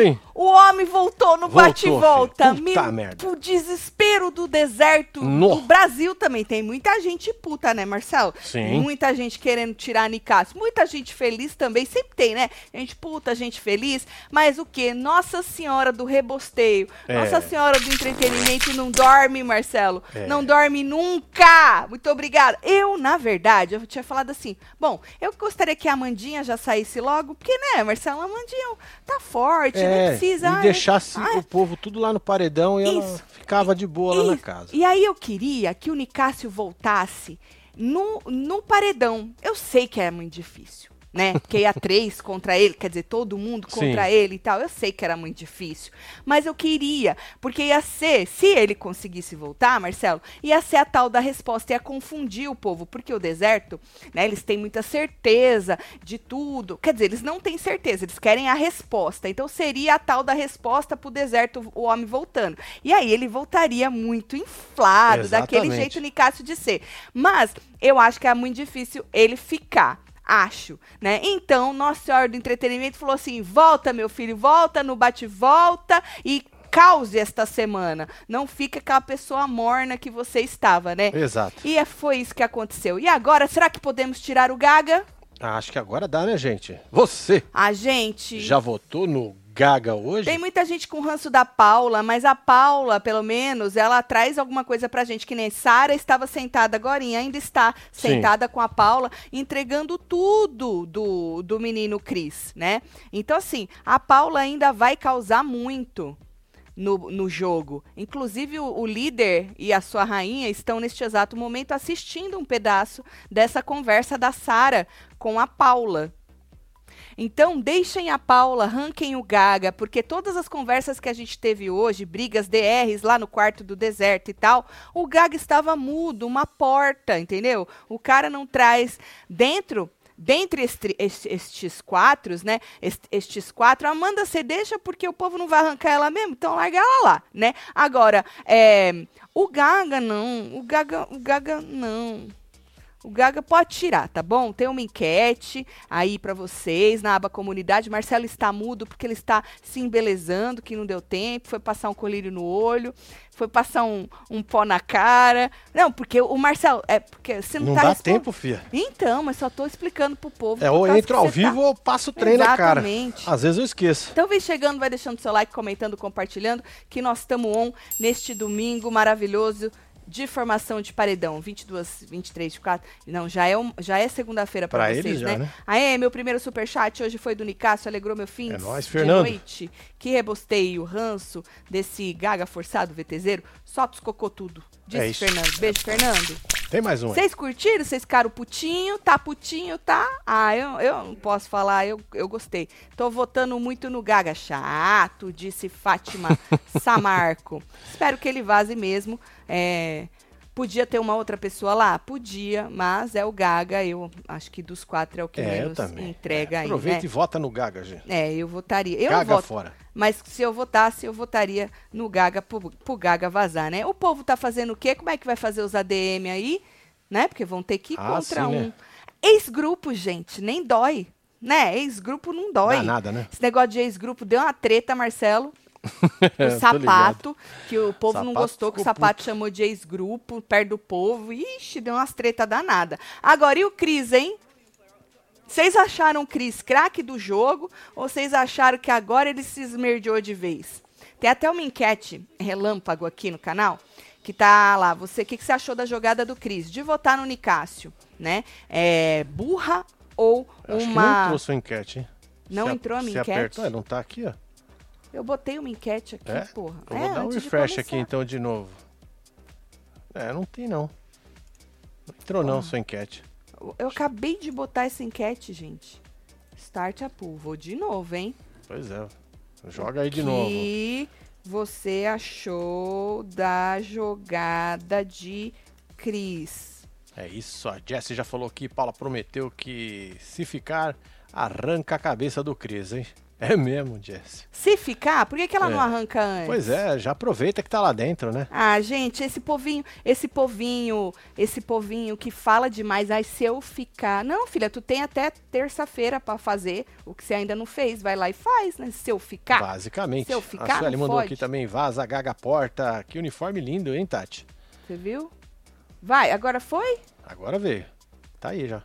hein? o, o homem voltou no bate-volta. O desespero do deserto. No. O Brasil também tem muita gente puta, né, Marcelo? Sim. Muita gente querendo tirar a Nicásio. Muita gente feliz também. Sempre tem, né? Gente puta, gente feliz. Mas o quê? Nossa Senhora do Rebosteio. É. Nossa Senhora do Entretenimento não dorme, Marcelo. É. Não dorme nunca. Muito obrigada. Eu, na verdade, eu tinha falado assim: bom, eu gostaria que a Amandinha já saísse logo, porque, né, Marcelo, a Amandinha tá forte, não É, precisa. e ai, deixasse ai. o povo tudo lá no paredão e ela Isso. ficava de boa lá na Isso. casa. E aí eu queria que o Nicásio voltasse no, no paredão. Eu sei que é muito difícil. Né? Porque ia três contra ele, quer dizer, todo mundo contra Sim. ele e tal. Eu sei que era muito difícil. Mas eu queria, porque ia ser, se ele conseguisse voltar, Marcelo, ia ser a tal da resposta, ia confundir o povo. Porque o deserto, né, eles têm muita certeza de tudo. Quer dizer, eles não têm certeza, eles querem a resposta. Então seria a tal da resposta pro deserto, o homem voltando. E aí ele voltaria muito inflado, daquele Exatamente. jeito Nicásio de ser. Mas eu acho que é muito difícil ele ficar. Acho, né? Então, Nossa Senhora do Entretenimento falou assim: volta, meu filho, volta no bate-volta e cause esta semana. Não fica aquela pessoa morna que você estava, né? Exato. E é- foi isso que aconteceu. E agora, será que podemos tirar o Gaga? Ah, Acho que agora dá, né, gente? Você A gente. já votou no Gaga hoje? Tem muita gente com ranço da Paula, mas a Paula, pelo menos, ela traz alguma coisa pra gente, que nem Sara estava sentada agora, e ainda está Sim. sentada com a Paula, entregando tudo do, do menino Cris, né? Então, assim, a Paula ainda vai causar muito. No, no jogo. Inclusive, o, o líder e a sua rainha estão neste exato momento assistindo um pedaço dessa conversa da Sara com a Paula. Então, deixem a Paula, ranquem o Gaga, porque todas as conversas que a gente teve hoje, brigas DRs lá no quarto do deserto e tal, o Gaga estava mudo, uma porta, entendeu? O cara não traz dentro. Dentre este- est- estes quatro, né? est- Estes quatro, a Amanda você deixa porque o povo não vai arrancar ela mesmo, então larga ela lá, né? Agora, é, o Gaga não, o Gaga, o Gaga não. O Gaga pode tirar, tá bom? Tem uma enquete aí pra vocês na aba comunidade. Marcelo está mudo porque ele está se embelezando, que não deu tempo. Foi passar um colírio no olho, foi passar um, um pó na cara. Não, porque o Marcelo. É porque você não, Não tá dá respon- tempo, fia. Então, mas só tô explicando pro povo. É, ou entro ao tá- vivo ou passo o trem na cara. Exatamente. Às vezes eu esqueço. Então vem chegando, vai deixando seu like, comentando, compartilhando, que nós estamos on neste domingo maravilhoso de formação de paredão. 22, 23, 24. Não, já é, um- já é segunda-feira para vocês, eles já, né? né? Aê, meu primeiro superchat hoje foi do Nicásio, alegrou meu fim É nóis, de Fernando. noite. Que rebosteio, ranço desse gaga forçado VTZero. Os cocô tudo. Disse É. Fernando. Beijo, Fernando. Tem mais um aí. Vocês curtiram? Vocês ficaram putinho? Tá putinho, tá? Ah, eu, eu não posso falar, eu, eu gostei. Tô votando muito no Gaga. Chato, disse Fátima Samarco. Espero que ele vaze mesmo. É, podia ter uma outra pessoa lá? Podia, mas é o Gaga. Eu acho que dos quatro é o que É, menos entrega É, aí, Aproveita né? e vota no Gaga, gente. É, eu votaria. Eu Gaga voto. fora. Mas se eu votasse, eu votaria no Gaga pro, pro Gaga vazar, né? O povo tá fazendo o quê? Como é que vai fazer os ADM aí? Né? Porque vão ter que ir Ah, contra sim, um. né? Ex-grupo, gente, nem dói. Né? Ex-grupo não dói. Dá nada, né? Esse negócio de ex-grupo deu uma treta, Marcelo. O sapato, que o povo não Sapato gostou, que o sapato chamou de ex-grupo, perto do povo. Ixi, deu umas treta danada. Agora, e o Cris, hein? Vocês acharam o Cris craque do jogo ou vocês acharam que agora ele se esmerdeou de vez? Tem até uma enquete relâmpago aqui no canal que tá lá. Você, o que, que você achou da jogada do Cris? De votar no Nicásio, né? É burra ou Acho que não uma. entrou sua enquete, hein? Não Se a- entrou a minha se enquete? apertou, é, não tá aqui, ó. Eu botei uma enquete aqui, É? porra. Eu é, vou dar um refresh aqui então de novo. É, não tem não. Não entrou não Ah. sua enquete. Eu- acabei de botar essa enquete, gente. Start a pool. Vou de novo, hein? Pois é. Joga aí de O novo. que você achou da jogada de Cris? É isso, a Jessie já falou aqui, Paula prometeu que se ficar, arranca a cabeça do Cris, hein? É mesmo, Jess. Se ficar, por que, que ela É. não arranca antes? Pois é, já aproveita que tá lá dentro, né? Ah, gente, esse povinho, esse povinho, esse povinho que fala demais, ai, se eu ficar. Não, filha, tu tem até terça-feira pra fazer o que você ainda não fez. Vai lá e faz, né? Se eu ficar. Basicamente. Se eu a ficar, Sueli não mandou aqui também, vaza, gaga, porta. Que uniforme lindo, hein, Tati? Você viu? Vai, agora foi? Agora veio. Tá aí já.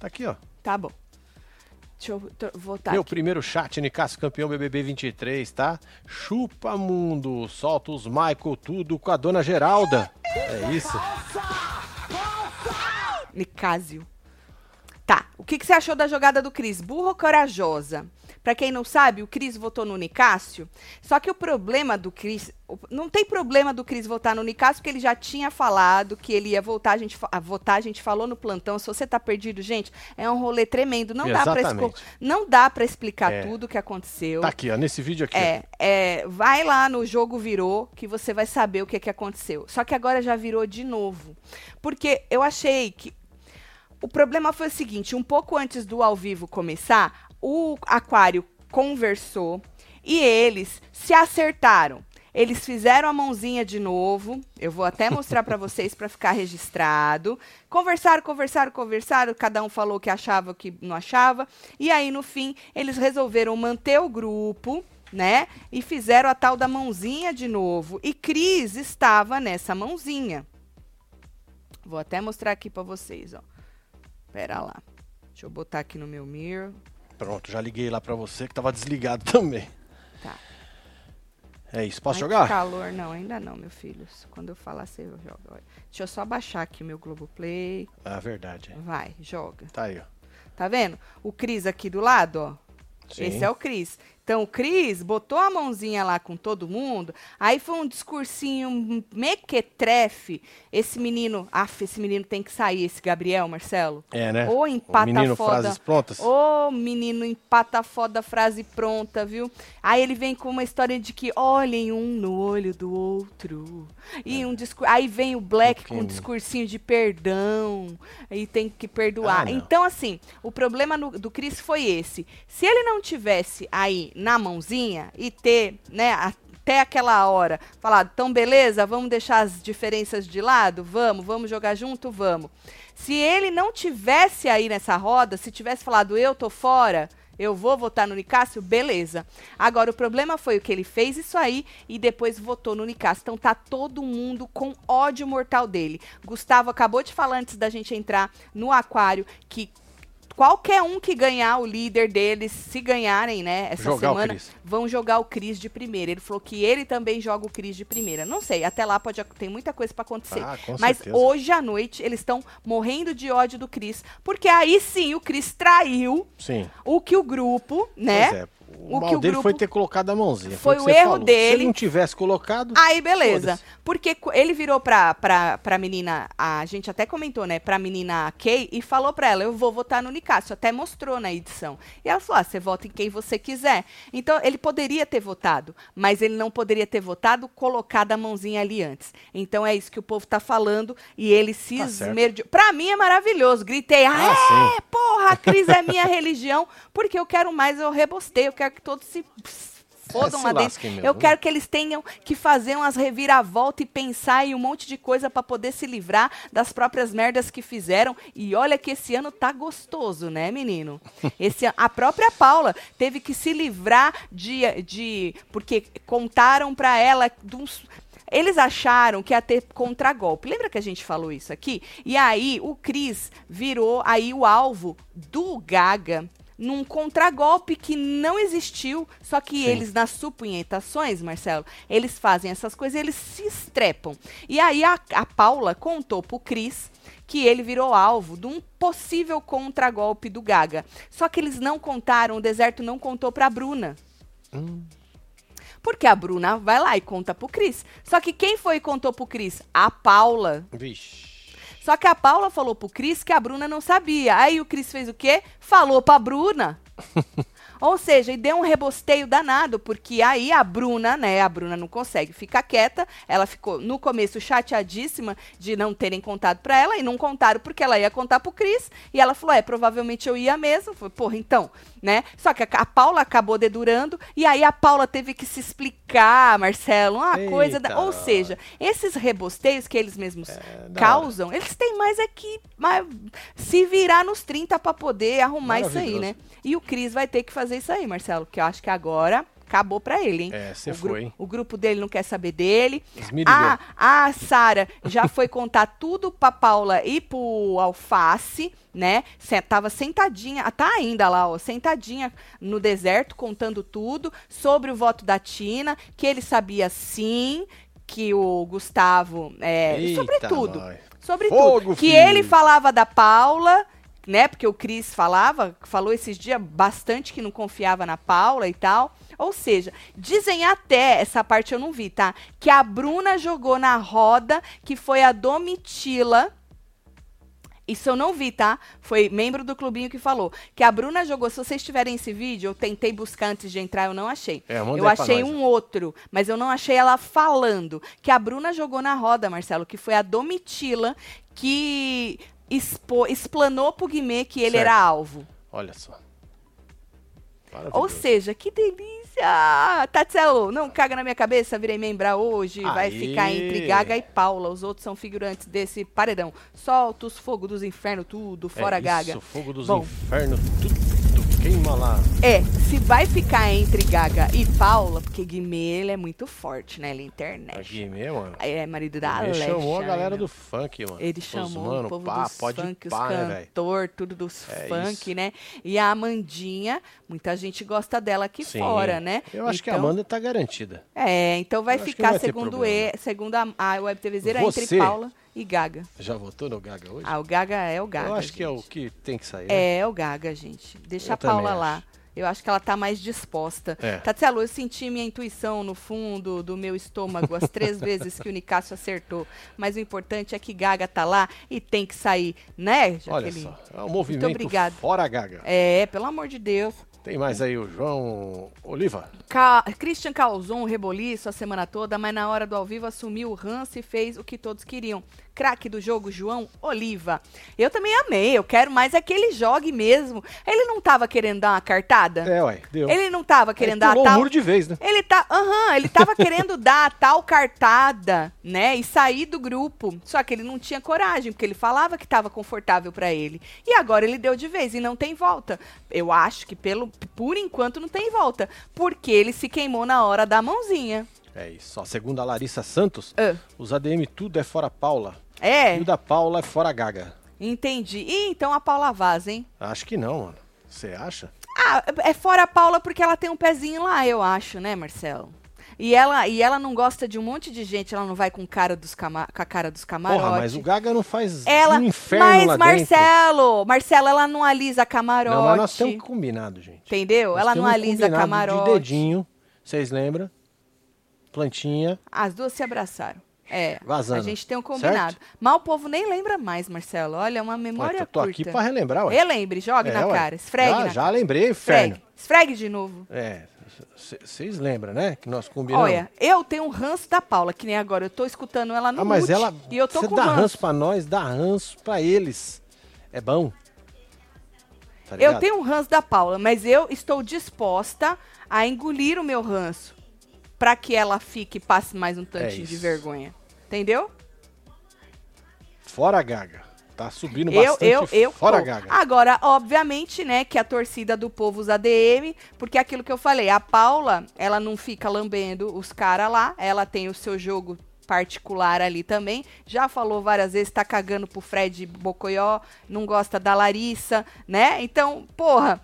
Tá aqui, ó. Tá bom. Deixa eu voltar. Meu aqui. primeiro chat, Nicasso campeão BBB 23, tá? Chupa mundo, solta os Michael tudo com a dona Geralda. É isso? Nicásio. Tá, o que, que você achou da jogada do Cris? Burra ou corajosa? Pra quem não sabe, o Cris votou no Nicásio. Só que o problema do Cris. Não tem problema do Cris votar no Nicásio, porque ele já tinha falado que ele ia voltar. A gente, a votar, a gente falou no plantão. Se você tá perdido, gente, é um rolê tremendo. Não dá pra, esco- Exatamente. dá pra explicar É. tudo o que aconteceu. Tá aqui, ó, nesse vídeo aqui. É, é, vai lá no jogo virou que você vai saber o que, que aconteceu. Só que agora já virou de novo. Porque eu achei que. O problema foi o seguinte: um pouco antes do ao vivo começar, o Aquário conversou e eles se acertaram. Eles fizeram a mãozinha de novo. Eu vou até mostrar para vocês para ficar registrado. Conversaram, conversaram, conversaram. Cada um falou o que achava, o que não achava. E aí, no fim, eles resolveram manter o grupo, né? E fizeram a tal da mãozinha de novo. E Cris estava nessa mãozinha. Vou até mostrar aqui para vocês, ó. Pera lá. Deixa eu botar aqui no meu mirror. Pronto, já liguei lá pra você que tava desligado também. Tá. É isso, posso Ai, jogar? calor, não, ainda não, meu filho. Quando eu falar, você joga. Deixa eu só baixar aqui o meu Globoplay. Ah, verdade. Vai, joga. Tá aí, ó. Tá vendo? O Cris aqui do lado, ó. Sim. Esse é o Cris. Então, o Cris botou a mãozinha lá com todo mundo. Aí foi um discursinho mequetrefe. Esse menino, af, esse menino tem que sair, esse Gabriel, Marcelo. É, né? Ô, empata o menino foda. frases prontas. Ô, menino, empata foda, frase pronta, viu? Aí ele vem com uma história de que olhem um no olho do outro. E um discur... Aí vem o Black com um discursinho de perdão. E tem que perdoar. Ah, então, assim, o problema no- do Cris foi esse. Se ele não tivesse aí na mãozinha e ter, né, até aquela hora, falado, então beleza, vamos deixar as diferenças de lado? Vamos, vamos jogar junto? Vamos. Se ele não tivesse aí nessa roda, se tivesse falado eu tô fora, eu vou votar no Nicásio, beleza. Agora, o problema foi o que ele fez isso aí e depois votou no Nicásio. Então tá todo mundo com ódio mortal dele. Gustavo acabou de falar antes da gente entrar no aquário que qualquer um que ganhar o líder deles, se ganharem, né, essa Jogar semana, vão jogar o Cris de primeira. Ele falou que ele também joga o Cris de primeira. Não sei, até lá pode tem muita coisa pra acontecer. Ah, Mas certeza. hoje à noite eles estão morrendo de ódio do Cris, porque aí sim o Cris traiu Sim. o que o grupo, né? Pois é. O, O mal que o dele grupo- foi ter colocado a mãozinha. Foi que o erro falou. Se dele. ele não tivesse colocado. Aí, beleza. Porque ele virou pra, pra, pra menina, a gente até comentou, né? Pra menina Kay e falou pra ela: Eu vou votar no Nicásio. Até mostrou na edição. E ela falou: ah, Você vota em quem você quiser. Então, ele poderia ter votado, mas ele não poderia ter votado colocado a mãozinha ali antes. Então, é isso que o povo tá falando e ele se Tá certo. esmerdeou. Pra mim é maravilhoso. Gritei: Ah, Ah, é, sim. porra, a Cris é minha religião, porque eu quero mais, eu rebostei, eu quero que todos se. Fodam se lá dentro. mesmo, Eu né? quero que eles tenham que fazer umas reviravoltas e pensar em um monte de coisa pra poder se livrar das próprias merdas que fizeram. E olha que esse ano tá gostoso, né, menino? Esse a própria Paula teve que se livrar de de porque contaram pra ela de uns eles acharam que ia ter contragolpe. Lembra que a gente falou isso aqui? E aí o Cris virou aí o alvo do Gaga num contragolpe que não existiu, só que Sim. eles nas supunhetações, Marcelo, eles fazem essas coisas, eles se estrepam. E aí a, a Paula contou pro Cris que ele virou alvo de um possível contragolpe do Gaga. Só que eles não contaram, o deserto não contou pra Bruna. Hum. Porque a Bruna vai lá e conta pro Cris. Só que quem foi e contou pro Cris? A Paula. Vixe. Só que a Paula falou pro Cris que a Bruna não sabia. Aí o Cris fez o quê? Falou pra Bruna. Ou seja, e deu um rebosteio danado, porque aí a Bruna, né, a Bruna não consegue ficar quieta, ela ficou no começo chateadíssima de não terem contado pra ela, e não contaram porque ela ia contar pro Cris, e ela falou, é, provavelmente eu ia mesmo, foi, porra, então, né? Só que a, a Paula acabou dedurando e aí a Paula teve que se explicar, Marcelo, uma Eita. coisa da, ou seja, esses rebosteios que eles mesmos É, causam, eles têm mais aqui mas se virar nos 30 para poder arrumar isso aí, né? E o Cris vai ter que fazer isso aí, Marcelo, que eu acho que agora acabou pra ele, hein? É, você gru- foi, hein? o grupo dele não quer saber dele. A, a Sara já foi contar tudo pra Paula e pro Alface, né? Se- Tava sentadinha, tá ainda lá, ó, sentadinha no deserto, contando tudo sobre o voto da Tina, que ele sabia sim, que o Gustavo. É, Eita, sobre tudo. nós. Sobre Fogo. Que filho. ele falava da Paula, né? Porque o Cris falava, falou esses dias bastante que não confiava na Paula e tal. Ou seja, dizem até, essa parte eu não vi, tá? Que a Bruna jogou na roda, que foi a Domitila. Isso eu não vi, tá? Foi membro do clubinho que falou. Que a Bruna jogou. Se vocês tiverem esse vídeo, eu tentei buscar antes de entrar, eu não achei. É, Eu achei um outro, mas eu não achei ela falando. Que a Bruna jogou na roda, Marcelo, que foi a Domitila que expo, explanou pro Guimê que ele Certo. era alvo. Olha só. Ou seja, que delícia! Tatselo, não caga na minha cabeça, virei membra hoje. Vai Aí. ficar entre Gaga e Paula. Os outros são figurantes desse paredão. Solta os fogos dos infernos, tudo, fora é Gaga. Isso, fogo dos Bom. infernos, tudo, queima lá. É, se vai ficar entre Gaga e Paula, porque Guimê ele é muito forte, né? Ele é internet. Aqui mesmo, mano. É marido da Ele Alexa. chamou a galera do funk, mano. Ele chamou mano, o povo pá, dos pode funk, pá, os né, cantor, tudo dos É funk, isso. né? E a Amandinha, muita gente gosta dela aqui Sim. fora, né? Eu acho que a Então- Amanda tá garantida. É, então vai Eu ficar, vai segundo, e, segundo a, a Web TVzeira, Você- entre Paula e Gaga. Já votou no Gaga hoje? Ah, o Gaga é o Gaga. eu acho que é o gente. que tem que sair. né? É, o Gaga, gente. Deixa Eu a Paula lá. acho. Eu acho que ela tá mais disposta. É. Tatielo, eu senti minha intuição no fundo do meu estômago as três vezes que o Nicásio acertou. Mas o importante é que Gaga tá lá e tem que sair, né, Olha Jaqueline? só, é um movimento obrigada. fora Gaga. É, pelo amor de Deus. Tem mais aí o João Oliva. Ca- Christian causou um reboliço a semana toda, mas na hora do ao vivo assumiu o ranço e fez o que todos queriam. Craque do jogo, João Oliva. Eu também amei, eu quero mais é que ele jogue mesmo. Ele não tava querendo dar uma cartada? É, ué, deu. Ele não tava querendo Aí dar pulou tal... o muro de vez, né? Ele tá, aham, ele tava querendo dar a tal cartada, né, e sair do grupo. Só que ele não tinha coragem, porque ele falava que tava confortável pra ele. E agora ele deu de vez e não tem volta. Eu acho que pelo por enquanto não tem volta, porque ele se queimou na hora da mãozinha. É isso. Ó, segundo a Larissa Santos, Ah, os ADM tudo é fora Paula. É, E o da Paula é fora Gaga. entendi. E então a Paula Vaz, hein? Acho que não, mano. Você acha? Ah, é fora a Paula porque ela tem um pezinho lá, eu acho, né, Marcelo? E ela, e ela não gosta de um monte de gente, ela não vai com, cara dos cama com a cara dos camarotes. Porra, mas o Gaga não faz Ela, um inferno mas lá dentro. Marcelo, Marcelo, ela não alisa camarote. Não, mas nós temos combinado, gente. Entendeu? Nós ela não alisa camarote. De dedinho, vocês lembram? Plantinha. As duas se abraçaram. É, Vazando, a gente tem um combinado. Mas o povo nem lembra mais, Marcelo. Olha, é uma memória Ué, eu tô curta. aqui pra relembrar, ué. Relembre, jogue É, na ué. cara. Esfregue já, na já lembrei, inferno. Esfregue. Esfregue de novo. É, vocês lembram, né? Que nós combinamos. Olha, eu tenho um ranço da Paula, que nem agora. Eu tô escutando ela no ah, mas mute, ela. e eu tô com dá ranço. ranço. pra nós, dá ranço pra eles. É bom. Tá Eu tenho um ranço da Paula, mas eu estou disposta a engolir o meu ranço pra que ela fique e passe mais um tantinho de É isso. vergonha. Entendeu? Fora Gaga. Tá subindo Eu, bastante eu, eu. fora tô. Gaga. Agora, obviamente, né, que a torcida do povo usa DM, porque é aquilo que eu falei, a Paula, ela não fica lambendo os caras lá, ela tem o seu jogo particular ali também. Já falou várias vezes, tá cagando pro Fred Bocoió, não gosta da Larissa, né? Então, porra,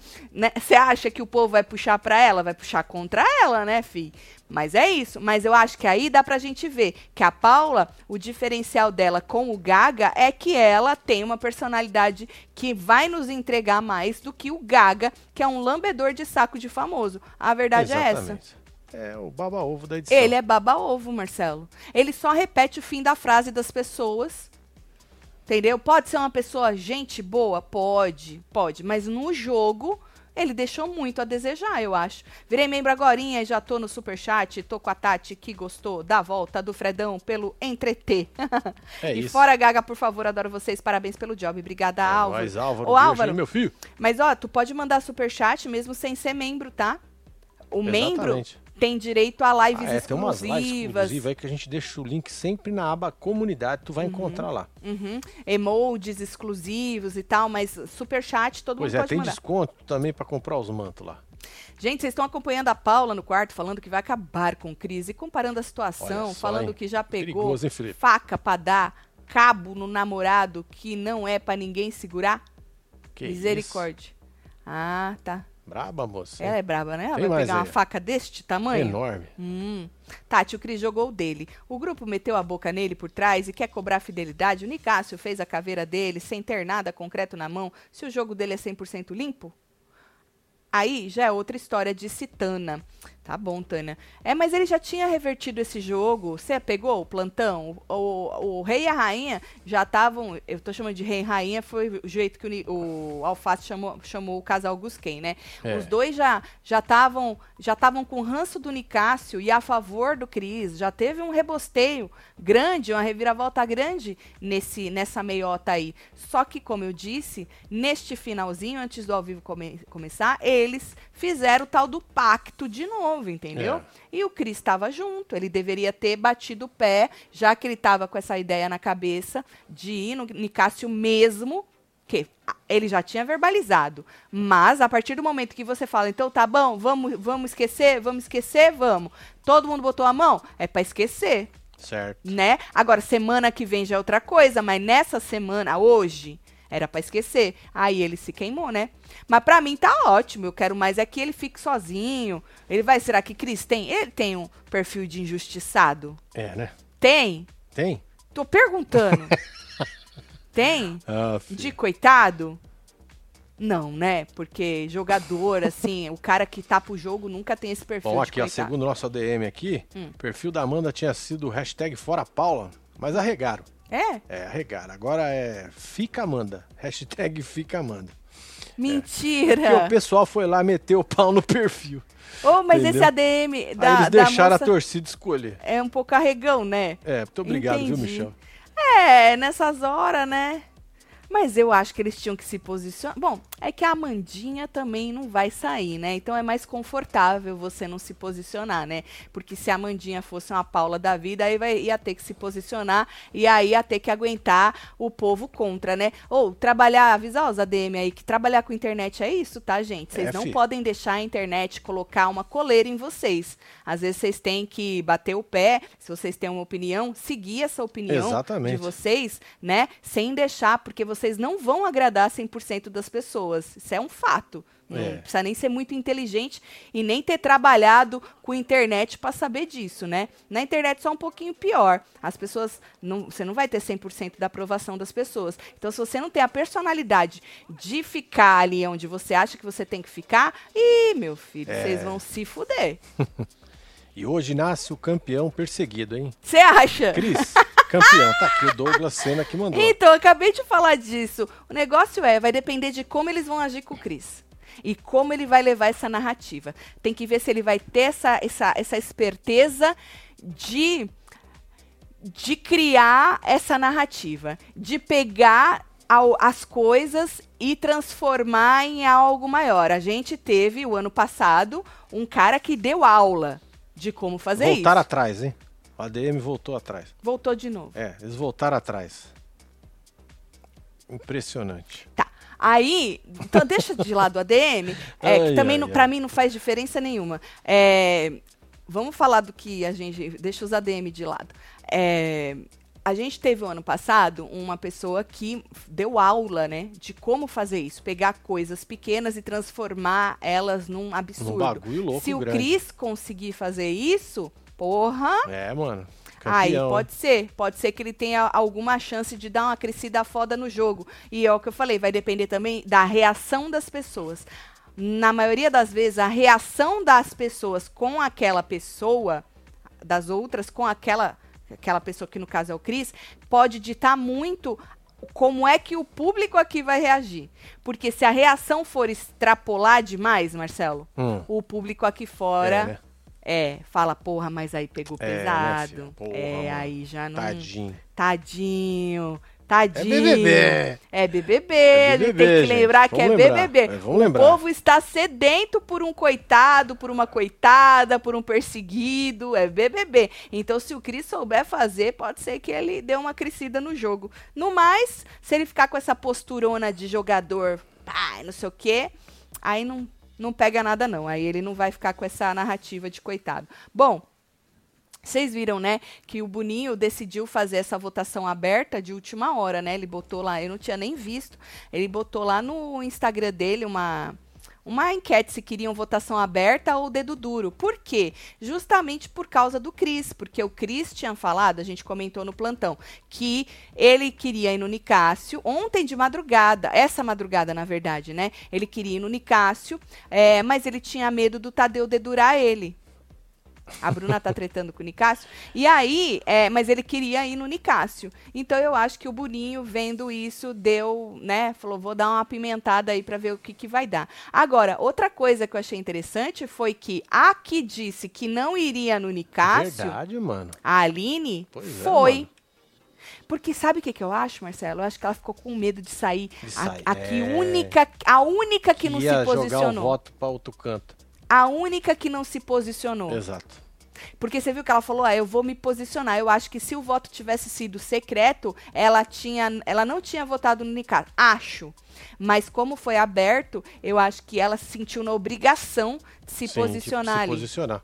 você acha que o povo vai puxar pra ela? Vai puxar contra ela, né, fi? Mas é isso. Mas eu acho que aí dá pra gente ver que a Paula, o diferencial dela com o Gaga é que ela tem uma personalidade que vai nos entregar mais do que o Gaga, que é um lambedor de saco de famoso. A verdade é essa. É o baba-ovo da edição. Ele é baba-ovo, Marcelo. Ele só repete o fim da frase das pessoas. Entendeu? Pode ser uma pessoa gente boa? Pode, pode. Mas no jogo, ele deixou muito a desejar, eu acho. Virei membro agora e já tô no superchat, tô com a Tati que gostou da volta do Fredão pelo entreter. É e isso. fora Gaga, por favor, adoro vocês, parabéns pelo job. Obrigada, É Álvaro. nóis, Álvaro. Ô, Álvaro, meu filho. mas ó, tu pode mandar superchat mesmo sem ser membro, tá? O membro Exatamente. Tem direito a lives Ah, é, tem umas lives exclusivas. exclusivas aí que a gente deixa o link sempre na aba comunidade, tu vai encontrar lá. Uhum. Emojis exclusivos e tal, mas superchat todo Pois mundo é, pode tem mandar. desconto também pra comprar os mantos lá. Gente, vocês estão acompanhando a Paula no quarto falando que vai acabar com crise, comparando a situação, só, falando hein? que já pegou Perigoso, hein, faca pra dar cabo no namorado que não é pra ninguém segurar? Que Misericórdia. Ah, tá. Braba, moça. Ela é braba, né? Ela Tem vai pegar uma aí. faca deste tamanho? Enorme. Hum. Tati, o Cris jogou o dele. O grupo meteu a boca nele por trás e quer cobrar fidelidade. O Nicásio fez a caveira dele sem ter nada concreto na mão. Se o jogo dele é 100% limpo? Aí já é outra história, disse Tana. Tá bom, Tânia. É, mas ele já tinha revertido esse jogo. Você pegou o plantão? O, o- o rei e a rainha já estavam. Eu tô chamando de rei e rainha, foi o jeito que o, o Alface chamou, chamou o casal Gusquem, né? É. Os dois já já estavam já estavam com ranço do Nicásio e a favor do Cris. Já teve um rebosteio grande, uma reviravolta grande nesse nessa meiota aí. Só que, como eu disse, neste finalzinho, antes do ao vivo come- começar, eles fizeram o tal do pacto de novo, entendeu? É. E o Cris estava junto, ele deveria ter batido o pé, já que ele estava com essa ideia na cabeça de ir no Nicásio mesmo, que ele já tinha verbalizado. Mas a partir do momento que você fala, então tá bom, vamos, vamos esquecer, vamos esquecer, vamos. Todo mundo botou a mão? É para esquecer, Certo. né? Agora, semana que vem já é outra coisa, mas nessa semana, hoje, era pra esquecer. Aí ele se queimou, né? Mas pra mim tá ótimo. Eu quero mais é que ele fique sozinho. Ele vai, será que Cris tem? Ele tem um perfil de injustiçado? É, né? Tem? Tem? Tô perguntando. tem? Ah. De coitado? Não, né? Porque jogador, assim, o cara que tá pro jogo nunca tem esse perfil Bom, aqui, ó, segundo nosso ADM aqui, Hum. o perfil da Amanda tinha sido hashtag Fora Paula, mas arregaram. É? É, arregaram. Agora é Fica Amanda. Hashtag Fica Amanda. Porque Mentira! o pessoal foi lá meter o pau no perfil. Ô, mas esse Entendeu? ADM da, Aí eles da deixaram moça a torcida escolher. é um pouco arregão, né? É, muito obrigado, viu, Entendi. Michel? É, nessas horas, né? Mas eu acho que eles tinham que se posicionar. Bom, é que a Amandinha também não vai sair, né? Então é mais confortável você não se posicionar, né? Porque se a Amandinha fosse uma Paula da vida, aí vai, ia ter que se posicionar e aí ia ter que aguentar o povo contra, né? Ou trabalhar, avisar os ADM aí que trabalhar com internet é isso, tá, gente? Vocês É, não fi. podem deixar a internet colocar uma coleira em vocês. Às vezes vocês têm que bater o pé, se vocês têm uma opinião, seguir essa opinião Exatamente. de vocês, né? Sem deixar, porque vocês não vão agradar 100% das pessoas. Isso é um fato. Não É. precisa nem ser muito inteligente e nem ter trabalhado com internet para saber disso, né? Na internet só um pouquinho pior. As pessoas não, você não vai ter 100% da aprovação das pessoas. Então se você não tem a personalidade de ficar ali onde você acha que você tem que ficar, ih, meu filho, É. vocês vão se fuder. E hoje nasce o campeão perseguido, hein? Você acha? Cris, campeão. Tá aqui o Douglas Senna que mandou. Então, acabei de falar disso. O negócio é, vai depender de como eles vão agir com o Chris. E como ele vai levar essa narrativa. Tem que ver se ele vai ter essa, essa, essa esperteza de, de criar essa narrativa. De pegar ao- as coisas e transformar em algo maior. A gente teve, o ano passado, um cara que deu aula de como fazer Voltaram isso. atrás, hein? O ADM voltou atrás. Voltou de novo. É, eles voltaram atrás. Impressionante. Tá. Aí, então deixa de lado o ADM, é, Ai, que também pra mim não faz diferença nenhuma. É, vamos falar do que a gente. Deixa os ADM de lado. É, a gente teve o ano passado uma pessoa que deu aula, né, de como fazer isso, pegar coisas pequenas e transformar elas num absurdo. Um bagulho louco Se o grande. Cris conseguir fazer isso, porra, É, mano. Aí Campeão. pode ser, pode ser que ele tenha alguma chance de dar uma crescida foda no jogo. E é o que eu falei, vai depender também da reação das pessoas. Na maioria das vezes, a reação das pessoas com aquela pessoa, das outras com aquela aquela pessoa que no caso é o Cris, pode ditar muito como é que o público aqui vai reagir. Porque se a reação for extrapolar demais, Marcelo, Hum. o público aqui fora É, né? É, fala, porra, mas aí pegou É, né, pesado. filho? Porra, é, mano. aí já não. Tadinho. Tadinho. É Tadinho. BBB. É BBB, É a gente BBB, tem que gente. lembrar que Vamos é lembrar. BBB. É, o lembrar. povo está sedento por um coitado, por uma coitada, por um perseguido. É BBB. Então, se o Cris souber fazer, pode ser que ele dê uma crescida no jogo. No mais, se ele ficar com essa posturona de jogador, pá, não sei o quê, aí não, não pega nada, não. Aí ele não vai ficar com essa narrativa de coitado. Bom. Vocês viram, né, que o Boninho decidiu fazer essa votação aberta de última hora, né? Ele botou lá, eu não tinha nem visto. Ele botou lá no Instagram dele uma uma enquete se queriam votação aberta ou dedo duro. Por quê? Justamente por causa do Cris, porque o Cris tinha falado, a gente comentou no plantão, que ele queria ir no Nicásio ontem de madrugada, essa madrugada, na verdade, né? Ele queria ir no Nicásio, é, mas ele tinha medo do Tadeu dedurar ele. A Bruna tá tretando com o Nicásio. E aí, é, mas ele queria ir no Nicásio. Então eu acho que o Boninho, vendo isso, deu, né? Falou, vou dar uma apimentada aí pra ver o que, que vai dar. Agora, outra coisa que eu achei interessante foi que a que disse que não iria no Nicásio, Verdade, mano. a Aline, Pois é, foi. mano. Porque sabe o que, que eu acho, Marcelo? Eu acho que ela ficou com medo de sair. De A, sair, a que é. única, a única que não Ia se jogar o posicionou. voto pra outro canto. A única que não se posicionou. Exato. Porque você viu que ela falou, ah, eu vou me posicionar. Eu acho que se o voto tivesse sido secreto, ela tinha, ela não tinha votado no Nicasso. Acho. Mas como foi aberto, eu acho que ela se sentiu na obrigação de se Sim, posicionar se ali. posicionar.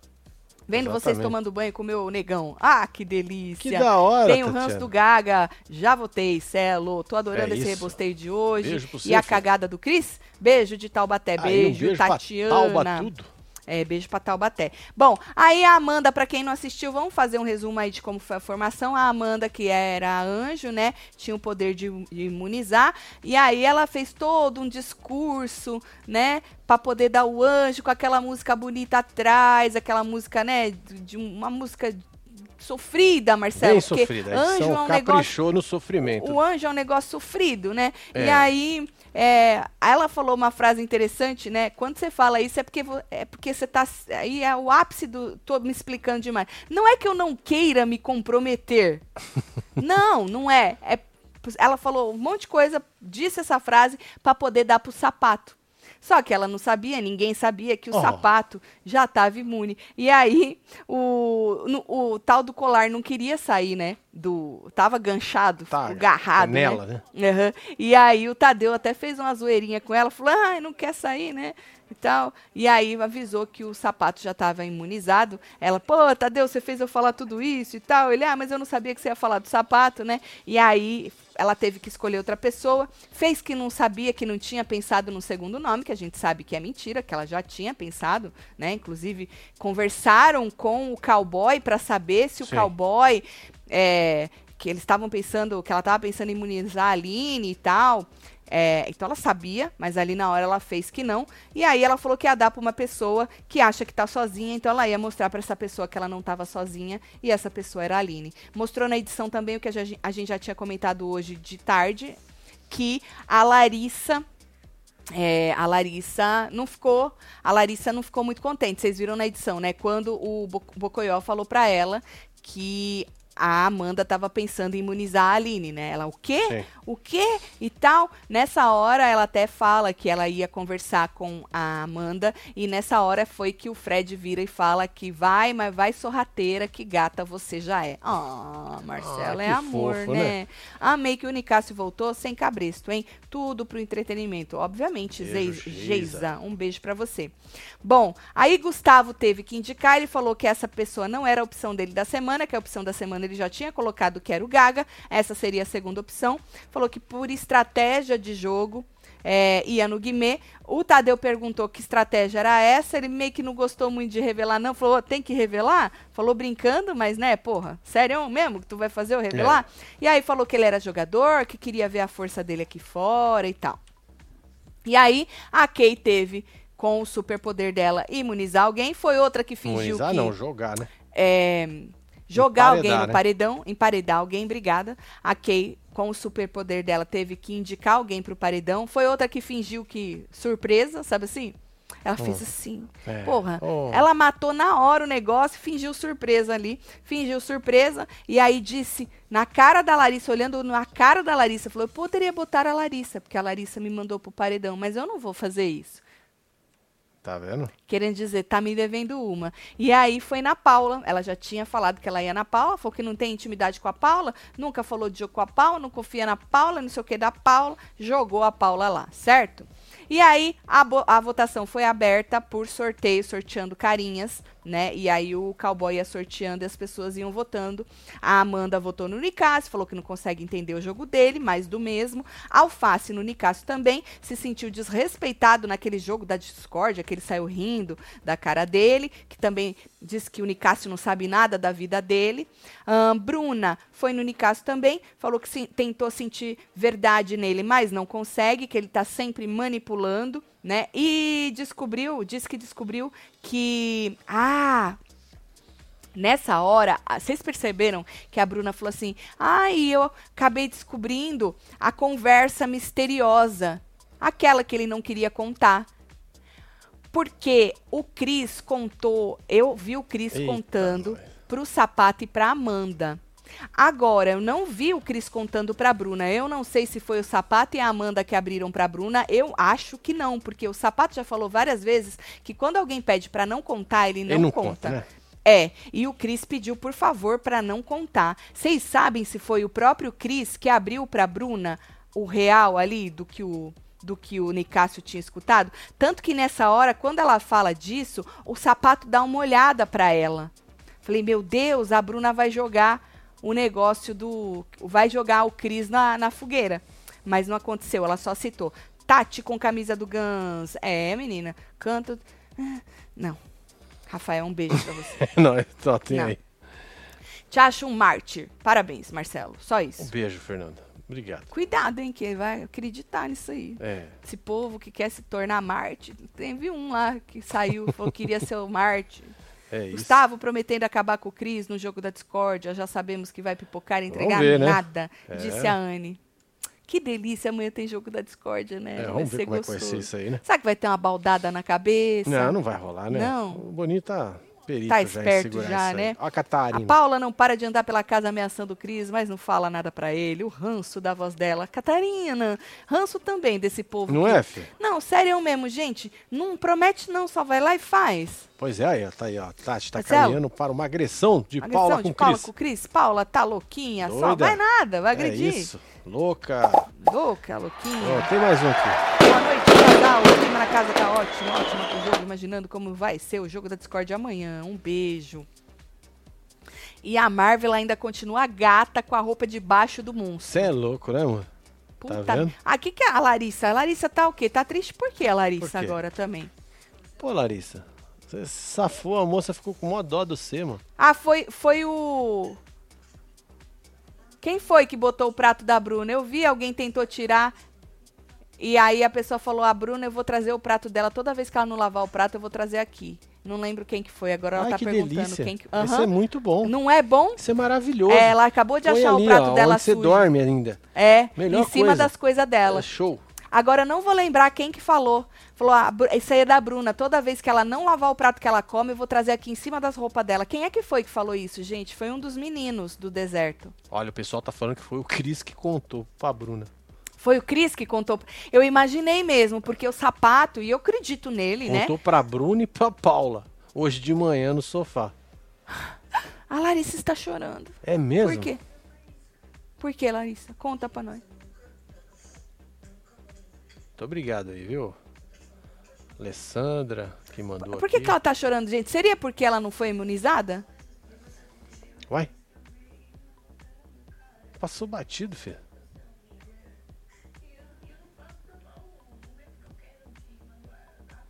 Vendo vocês exatamente. tomando banho com o meu negão. Ah, que delícia. Que da hora, Tem o ranço Tatiana. do Gaga. Já votei, Celo. Tô adorando É esse rebosteio de hoje. Beijo pro e você, a filho. cagada do Cris? Beijo de Taubaté. Aí, um Beijo, beijo Tatiana. Tauba tudo. É, beijo pra Taubaté. Bom, aí a Amanda, pra quem não assistiu, vamos fazer um resumo aí de como foi a formação. A Amanda, que era anjo, né, tinha o poder de, de imunizar, e aí ela fez todo um discurso, né, pra poder dar o anjo com aquela música bonita atrás, aquela música, né, de uma música sofrida, Marcelo. Bem sofrida. Anjo é um negócio caprichou no sofrimento. o anjo é um negócio sofrido, né? E É. aí, é, ela falou uma frase interessante, né? Quando você fala isso é porque é porque você tá aí é o ápice do tô me explicando demais. Não é que eu não queira me comprometer. não, não é. É ela falou um monte de coisa, disse essa frase pra poder dar pro sapato. Só que ela não sabia, ninguém sabia que o Oh. sapato já estava imune. E aí, o, no- o tal do colar não queria sair, né? Do, tava ganchado, Tá, agarrado, né? nela, né? Aham. E aí o Tadeu até fez uma zoeirinha com ela, falou, ai, não quer sair, né? E tal. E aí avisou que o sapato já estava imunizado. Ela, pô, Tadeu, você fez eu falar tudo isso e tal. Ele, ah, mas eu não sabia que você ia falar do sapato, né? E aí ela teve que escolher outra pessoa. Fez que não sabia, que não tinha pensado no segundo nome, que a gente sabe que é mentira, que ela já tinha pensado, né? Inclusive, conversaram com o cowboy para saber se o Sim. cowboy. é, que eles estavam pensando, que ela estava pensando em imunizar a Aline e tal. É, então ela sabia, mas ali na hora ela fez que não. E aí ela falou que ia dar para uma pessoa que acha que tá sozinha, então ela ia mostrar para essa pessoa que ela não estava sozinha e essa pessoa era a Aline. Mostrou na edição também o que a gen- a gente já tinha comentado hoje de tarde, que a Larissa é, a Larissa não ficou, a Larissa não ficou muito contente. Vocês viram na edição, né? Quando o Bo- Bocoió falou pra ela que a Amanda estava pensando em imunizar a Aline, né? Ela, o quê? Sim. O quê? E tal. Nessa hora, ela até fala que ela ia conversar com a Amanda. E nessa hora foi que o Fred vira e fala que vai, mas vai sorrateira, que gata você já é. Ah, Marcela, Ah, é amor, fofo, né? né? Amei que o Nicásio voltou sem cabresto, hein? Tudo pro entretenimento. Obviamente, Beijo, Geisa. Geisa. Um beijo pra você. Bom, aí Gustavo teve que indicar, ele falou que essa pessoa não era a opção dele da semana, que a opção da semana ele já tinha colocado que era o Gaga, essa seria a segunda opção. Falou que por estratégia de jogo é, ia no Guimê. O Tadeu perguntou que estratégia era essa, ele meio que não gostou muito de revelar, não. Falou, "Ô, tem que revelar? Falou brincando, mas né, porra, sério mesmo que tu vai fazer eu revelar? E aí falou que ele era jogador, que queria ver a força dele aqui fora e tal. E aí, a Kay teve, com o superpoder dela, imunizar alguém. Foi outra que fingiu Imunizar que... não, jogar, né? é, jogar Emparedar, alguém no né? paredão, emparedar alguém, obrigada. A Kay com o superpoder dela, teve que indicar alguém pro paredão. Foi outra que fingiu que. surpresa, sabe assim? Ela fez assim. É. Porra. Oh. Ela matou na hora o negócio, fingiu surpresa ali. Fingiu surpresa. E aí disse na cara da Larissa, olhando na cara da Larissa, falou: Eu poderia botar a Larissa, porque a Larissa me mandou pro paredão, mas eu não vou fazer isso. Tá vendo? Querendo dizer, tá me devendo uma. E aí foi na Paula. Ela já tinha falado que ela ia na Paula, falou que não tem intimidade com a Paula, nunca falou de jogo com a Paula, não confia na Paula, não sei o que da Paula, jogou a Paula lá, certo? E aí a, a votação foi aberta por sorteio, sorteando carinhas, né? E aí o cowboy ia sorteando e as pessoas iam votando. A Amanda votou no Nicásio, falou que não consegue entender o jogo dele, mais do mesmo. Alface no Nicásio também se sentiu desrespeitado naquele jogo da discórdia, que ele saiu rindo da cara dele, que também disse que o Nicásio não sabe nada da vida dele. Ahn, Bruna foi no Nicásio também, falou que sim- tentou sentir verdade nele, mas não consegue, que ele está sempre manipulando, né? E descobriu, disse que descobriu que. Ah! Nessa hora, ah, vocês perceberam que a Bruna falou assim: ai, eu acabei descobrindo a conversa misteriosa, aquela que ele não queria contar. Porque o Cris contou, eu vi o Cris contando nós. pro Sapato e pra Amanda. Agora, eu não vi o Cris contando pra Bruna. Eu não sei se foi o Sapato e a Amanda que abriram pra Bruna. Eu acho que não, porque o Sapato já falou várias vezes que quando alguém pede pra não contar, ele não, Ele não conta. conta, né? É, e o Cris pediu, por favor, pra não contar. Vocês sabem se foi o próprio Cris que abriu pra Bruna o real ali do que o do que o Nicásio tinha escutado? Tanto que nessa hora, quando ela fala disso, o sapato dá uma olhada pra ela. Falei, meu Deus, a Bruna vai jogar o negócio do. Vai jogar o Cris na, na fogueira. Mas não aconteceu, ela só citou. Tati com camisa do Guns. É, menina, canto. Ah, Não. Rafael, um beijo pra você. Não, só tem Não. aí. Te acho um mártir. Parabéns, Marcelo. Só Um isso. beijo, Fernanda. Obrigado. Cuidado, hein, que vai acreditar nisso aí. É. Esse povo que quer se tornar mártir. Teve um lá que saiu, falou que queria ser o mártir. É. Gustavo prometendo acabar com o Cris no jogo da discórdia. Já sabemos que vai pipocar e entregar ver, né? nada, É. disse a Anne. Que delícia, amanhã tem jogo da discórdia, né? É, vai vamos ser ver como é que vai gostoso. ser isso aí, né? Será que vai ter uma baldada na cabeça? Não, não vai rolar, né? Não. O Boninho tá perito Tá esperto já, né? Ó a A Catarina. Paula não para de andar pela casa ameaçando o Cris, mas não fala nada pra ele. O ranço da voz dela. Catarina, ranço também desse povo. Não que- é, filho? Não, sério mesmo, gente. Não promete não, só vai lá e faz. Pois é, aí, tá aí, ó. Tati tá Marcelo? caminhando para uma agressão de Agressão Paula de com Paula Cris. com o Cris. Paula tá louquinha, só Doida. vai nada, vai É agredir. isso. Louca. Louca, louquinha. Ó, tem mais um aqui. Boa noite, casal. O clima na casa tá ótimo, ótimo pro jogo. Imaginando como vai ser o jogo da Discord amanhã. Um beijo. E a Marvel ainda continua gata com a roupa debaixo do monstro. Você é louco, né, mano? Puta. Tá vendo? Ah, que que é a Larissa? A Larissa tá o quê? Tá triste por quê a Larissa quê? agora também? Pô, Larissa. Você safou, a moça ficou com mó dó do C, mano. Ah, foi, foi o... Quem foi que botou o prato da Bruna? Eu vi, alguém tentou tirar. E aí a pessoa falou, a Bruna, eu vou trazer o prato dela. Toda vez que ela não lavar o prato, eu vou trazer aqui. Não lembro quem que foi. Agora ela Ai, tá que perguntando delícia. quem que... Isso Aham. é muito bom. Não é bom? Isso é maravilhoso. É, ela acabou de Põe achar ali, o prato ó, dela onde você sujo. dorme ainda. É, Melhor em cima coisa. das coisas dela. É show. Agora eu não vou lembrar quem que falou. Falou, ah, isso aí é da Bruna. Toda vez que ela não lavar o prato que ela come, eu vou trazer aqui em cima das roupas dela. Quem é que foi que falou isso, gente? Foi um dos meninos do deserto. Olha, o pessoal tá falando que foi o Cris que contou pra Bruna. Foi o Cris que contou. Eu imaginei mesmo, porque o sapato, e eu acredito nele, né? Contou pra Bruna e pra Paula. Hoje de manhã no sofá. A Larissa está chorando. É mesmo? Por quê? Por quê, Larissa? Conta pra nós. Muito obrigado aí, viu? Alessandra, que mandou Por que, aqui. que ela tá chorando, gente? Seria porque ela não foi imunizada? Uai. Passou batido, filho.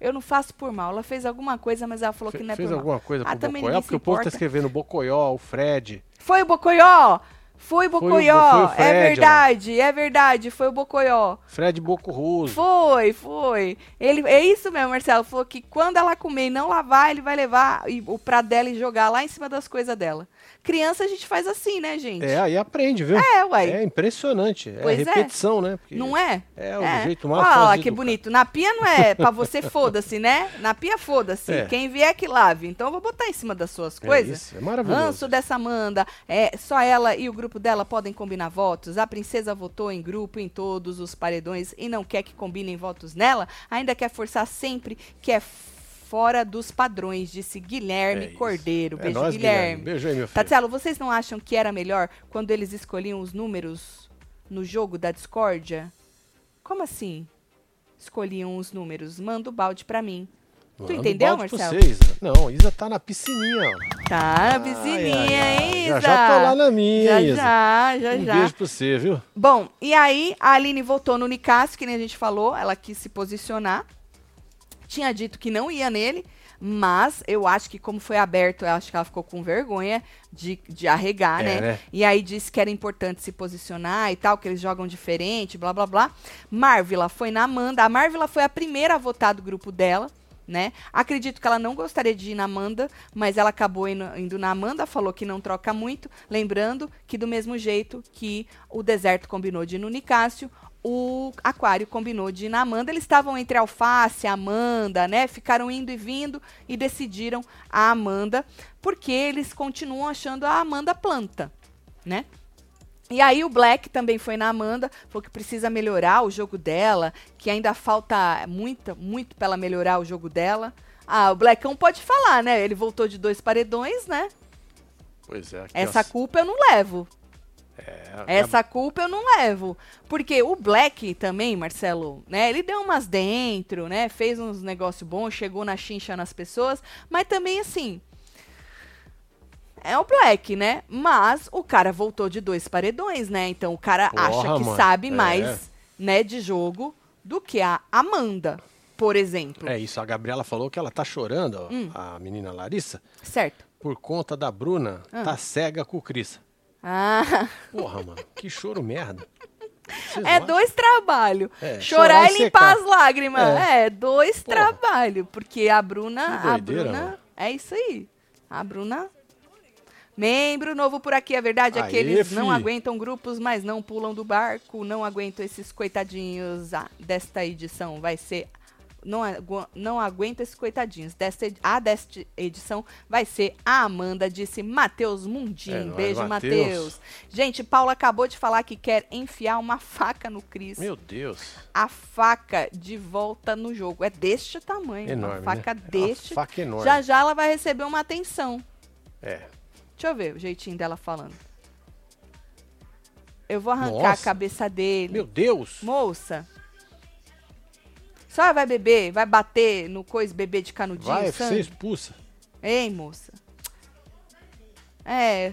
Eu não faço por mal. Ela fez alguma coisa, mas ela falou Fe- que não é Fez por alguma mal. coisa Ah, pro Bocoió? Porque o povo tá importa. escrevendo Bocoió, o Fred. Foi o Bocoió! Foi o Foi o- Bocoió! foi o é verdade, é verdade, foi o Bocoió. Fred Boco Russo. Foi, foi. Ele, é isso mesmo, Marcelo. Falou que quando ela comer e não lavar, ele vai levar e- o prato dela e jogar lá em cima das coisas dela. Criança a gente faz assim, né, gente? É, aí aprende, viu? É, uai. É impressionante. É Pois é. repetição, né? Porque Não é? É o jeito mais Olha fácil de que bonito. Na pia não é pra você, foda-se, né? Na pia, foda-se. É. Quem vier que lave. Então eu vou botar em cima das suas É coisas. isso, é maravilhoso. Ranço dessa Amanda. É, só ela e o grupo dela podem combinar votos. A princesa votou em grupo em todos os paredões e não quer que combinem votos nela. Ainda quer forçar sempre que é fora dos padrões, disse Guilherme É. Cordeiro. É Beijo, nóis, Guilherme. Beijo aí, meu filho. Tatielo, vocês não acham que era melhor quando eles escolhiam os números no jogo da discórdia? Como assim? Escolhiam os números. Manda o balde pra mim. Tu Manda um entendeu, Marcelo? Vocês. Não, Isa tá na piscininha, ó. Tá, Ai, piscininha, ai, ai. hein, Já Isa? já tô lá na minha, Já, Isa. já, já, um já. beijo pra você, viu? Bom, e aí a Aline voltou no Nicásio, que nem a gente falou, ela quis se posicionar. Tinha dito que não ia nele, mas eu acho que como foi aberto, eu acho que ela ficou com vergonha de, de arregar, É, né? né? E aí disse que era importante se posicionar e tal, que eles jogam diferente, blá blá blá. Marvila foi na Amanda. A Marvila foi a primeira a votar do grupo dela. Né? Acredito que ela não gostaria de ir na Amanda, mas ela acabou indo, indo na Amanda, falou que não troca muito. Lembrando que, do mesmo jeito que o deserto combinou de ir no Nicásio, o Aquário combinou de ir na Amanda. Eles estavam entre Alface Amanda, né? Ficaram indo e vindo e decidiram a Amanda, porque eles continuam achando a Amanda planta, né? E aí o Black também foi na Amanda, falou que precisa melhorar o jogo dela, que ainda falta muito, muito pra ela melhorar o jogo dela. Ah, o Blackão pode falar, né? Ele voltou de dois paredões, né? Pois é. Essa culpa eu não levo. É, Essa culpa eu não levo. Porque o Black também, Marcelo, né? Ele deu umas dentro, né? Fez uns negócios bons, chegou na chincha nas pessoas. Mas também, assim. É o Black, né? Mas o cara voltou de dois paredões, né? Então o cara Porra, acha que mano. sabe É. mais, né, de jogo do que a Amanda, por exemplo. É isso, a Gabriela falou que ela tá chorando, ó, Hum. a menina Larissa, Certo. por conta da Bruna Ah. tá cega com o Cris. Ah, Porra, mano, que choro merda. Vocês é acham? dois trabalhos. É, Chorar chorar e limpar secar. as lágrimas. É, dois Porra. trabalhos. Porque a Bruna. Que a doideira, Bruna. mano. É isso aí. A Bruna. Membro novo por aqui, a verdade é que Aê, eles não fi. aguentam grupos, mas não pulam do barco, não aguentam esses coitadinhos ah, desta edição. Vai ser. Não, agu- não aguento esses coitadinhos. Desta, a desta edição vai ser a Amanda, disse Matheus Mundim. É Beijo, Matheus. Matheus. Gente, Paula acabou de falar que quer enfiar uma faca no Cris Meu Deus. a faca de volta no jogo. É deste tamanho. Enorme, uma faca né? É deste. Uma faca enorme. Já já ela vai receber uma atenção. É. Deixa eu ver o jeitinho dela falando. Eu vou arrancar Nossa. a cabeça dele. Meu Deus. Moça. Só vai beber, vai bater no coisa, beber de canudinho, Vai sangue? ser expulsa. Ei, moça. É.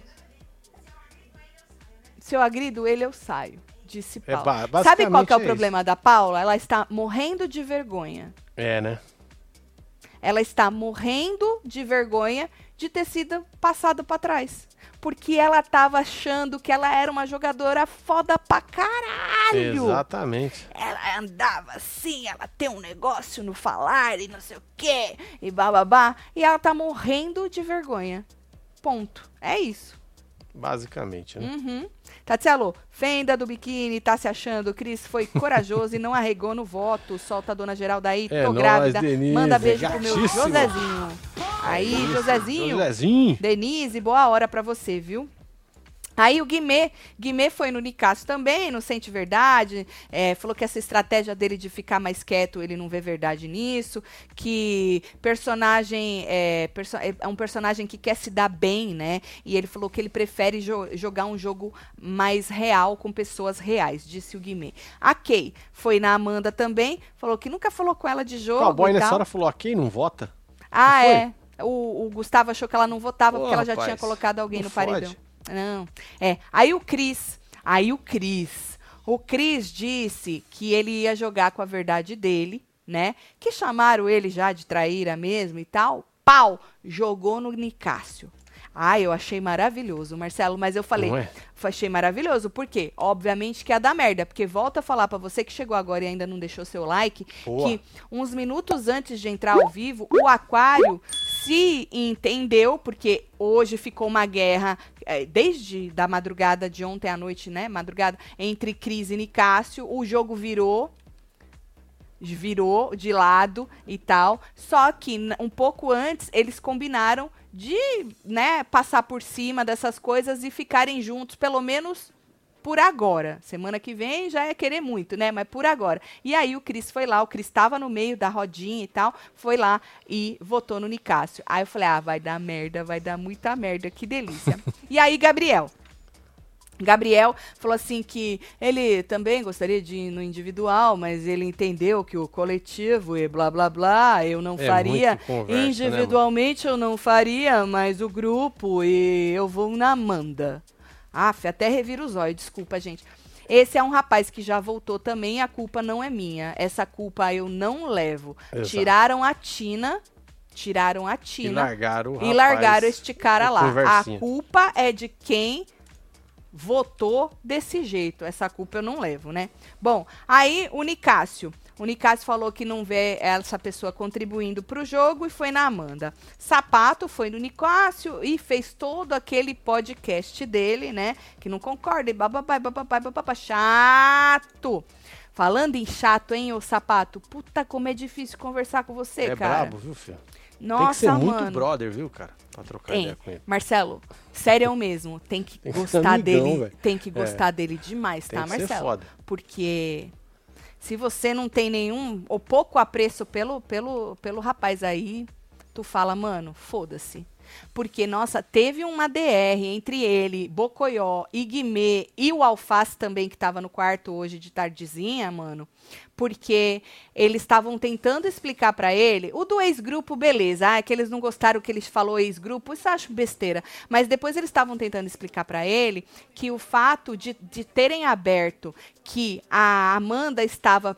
Se eu agrido ele, eu saio. Disse É, Paula. ba- Sabe qual que é o é problema da Paula? Ela está morrendo de vergonha. É, né? ela está morrendo de vergonha de ter sido passada para trás. Porque ela estava achando que ela era uma jogadora foda pra caralho. Exatamente. Ela andava assim, ela tem um negócio no falar e não sei o quê, e bababá. E ela tá morrendo de vergonha. Ponto. É isso. Basicamente, né? Uhum. Tatielo, fenda do biquíni, tá se achando. Cris foi corajoso e não arregou no voto. Solta a dona Geralda aí, É tô nóis, grávida. Denise, Manda beijo pro meu. Josézinho. Aí, Josézinho. Josézinho. Denise, boa hora pra você, viu? Aí o Guimê, Guimê foi no Nicasso também, não sente verdade, é, falou que essa estratégia dele de ficar mais quieto, ele não vê verdade nisso, que personagem é, perso- é um personagem que quer se dar bem, né? E ele falou que ele prefere jo- jogar um jogo mais real com pessoas reais, disse o Guimê. A Kay foi na Amanda também, falou que nunca falou com ela de O jogo cowboy e nessa hora falou, aqui não vota. Ah, Não é. O, o Gustavo achou que ela não votava Pô, porque ela já rapaz, tinha colocado alguém no paredão. Não. É. Aí o Cris. Aí o Cris. O Cris disse que ele ia jogar com a verdade dele, né? Que chamaram ele já de traíra mesmo e tal. Pau! Jogou no Nicásio. Ah, eu achei maravilhoso, Marcelo, mas eu falei, é? achei maravilhoso, por quê? Obviamente que é da merda, porque volta a falar pra você que chegou agora e ainda não deixou seu like, Boa. que uns minutos antes de entrar ao vivo, o Aquário se entendeu, porque hoje ficou uma guerra, é, desde da madrugada de ontem à noite, né? Madrugada, entre Cris e Nicásio. O jogo virou virou de lado e tal. Só que um pouco antes eles combinaram de, né, passar por cima dessas coisas e ficarem juntos, pelo menos por agora. Semana que vem já é querer muito, né? Mas por agora. E aí o Cris foi lá, o Cris estava no meio da rodinha e tal, foi lá e votou no Nicásio. Aí eu falei: "Ah, vai dar merda, vai dar muita merda, que delícia". e aí Gabriel, Gabriel falou assim que ele também gostaria de ir no individual, mas ele entendeu que o coletivo e blá blá blá eu não é faria. Conversa, né, Individualmente né, eu não faria, mas o grupo e eu vou na Amanda. Aff, até revira os olhos, desculpa, gente. Esse é um rapaz que já voltou também, a culpa não é minha. Essa culpa eu não levo. Exato. Tiraram a Tina, tiraram a Tina e largaram, e largaram este cara lá. A culpa é de quem votou desse jeito. Essa culpa eu não levo, né? Bom, aí o Nicásio. O Nicásio falou que não vê essa pessoa contribuindo para o jogo e foi na Amanda. Sapato foi no Nicásio e fez todo aquele podcast dele, né? Que não concorda e bababai, bababai, bababai, chato. Falando em chato, hein, ô Sapato? Puta, como é difícil conversar com você, é cara. É brabo, viu, filho? Nossa, Tem que ser mano. muito brother, viu, cara? Pra trocar tem. ideia com ele. Marcelo, sério mesmo, tem que tem gostar amigão, dele. Véio. Tem que gostar é. dele demais, tem tá, Marcelo? Ser foda. Porque se você não tem nenhum ou pouco apreço pelo, pelo, pelo rapaz aí, tu fala, mano, foda-se. Porque, nossa, teve uma DR entre ele, Bocoió, Iguimê e o Alface também, que estava no quarto hoje de tardezinha, mano. Porque eles estavam tentando explicar para ele, o do ex-grupo, beleza, ah, é que eles não gostaram que ele falou ex-grupo, isso eu acho besteira. Mas depois eles estavam tentando explicar para ele que o fato de, de terem aberto que a Amanda estava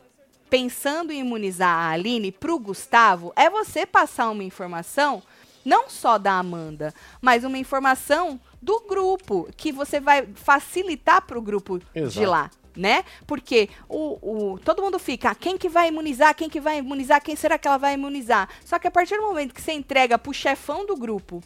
pensando em imunizar a Aline para o Gustavo é você passar uma informação não só da Amanda, mas uma informação do grupo que você vai facilitar para o grupo Exato. de lá. Né? Porque o, o, todo mundo fica, ah, quem que vai imunizar, quem que vai imunizar, quem será que ela vai imunizar? Só que a partir do momento que você entrega pro chefão do grupo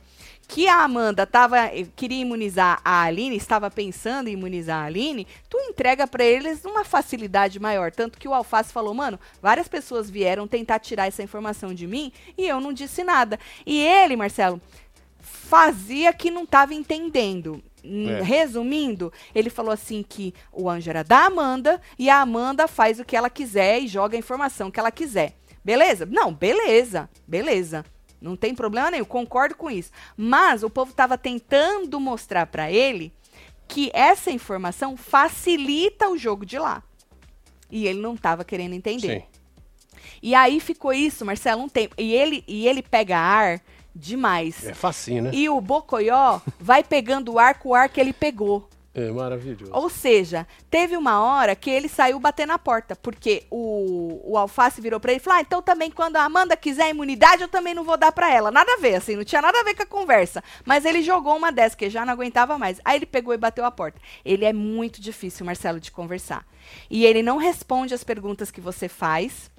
que a Amanda tava, eh, queria imunizar a Aline, estava pensando em imunizar a Aline, tu entrega para eles uma facilidade maior. Tanto que o Alface falou, mano, várias pessoas vieram tentar tirar essa informação de mim e eu não disse nada. E ele, Marcelo, fazia que não estava entendendo. É. Resumindo, ele falou assim que o anjo era da Amanda e a Amanda faz o que ela quiser e joga a informação que ela quiser. Beleza? Não, beleza, beleza. Não tem problema nenhum, concordo com isso. Mas o povo estava tentando mostrar para ele que essa informação facilita o jogo de lá. E ele não estava querendo entender. Sim. E aí ficou isso, Marcelo, um tempo. E ele, e ele pega ar demais. É facinho, né? E o Bocoió vai pegando o ar com o ar que ele pegou. É maravilhoso. Ou seja, teve uma hora que ele saiu bater na porta, porque o, o Alface virou para ele e falou: ah, então também quando a Amanda quiser imunidade, eu também não vou dar para ela. Nada a ver, assim, não tinha nada a ver com a conversa. Mas ele jogou uma dessas, que já não aguentava mais. Aí ele pegou e bateu a porta. Ele é muito difícil, Marcelo, de conversar. E ele não responde as perguntas que você faz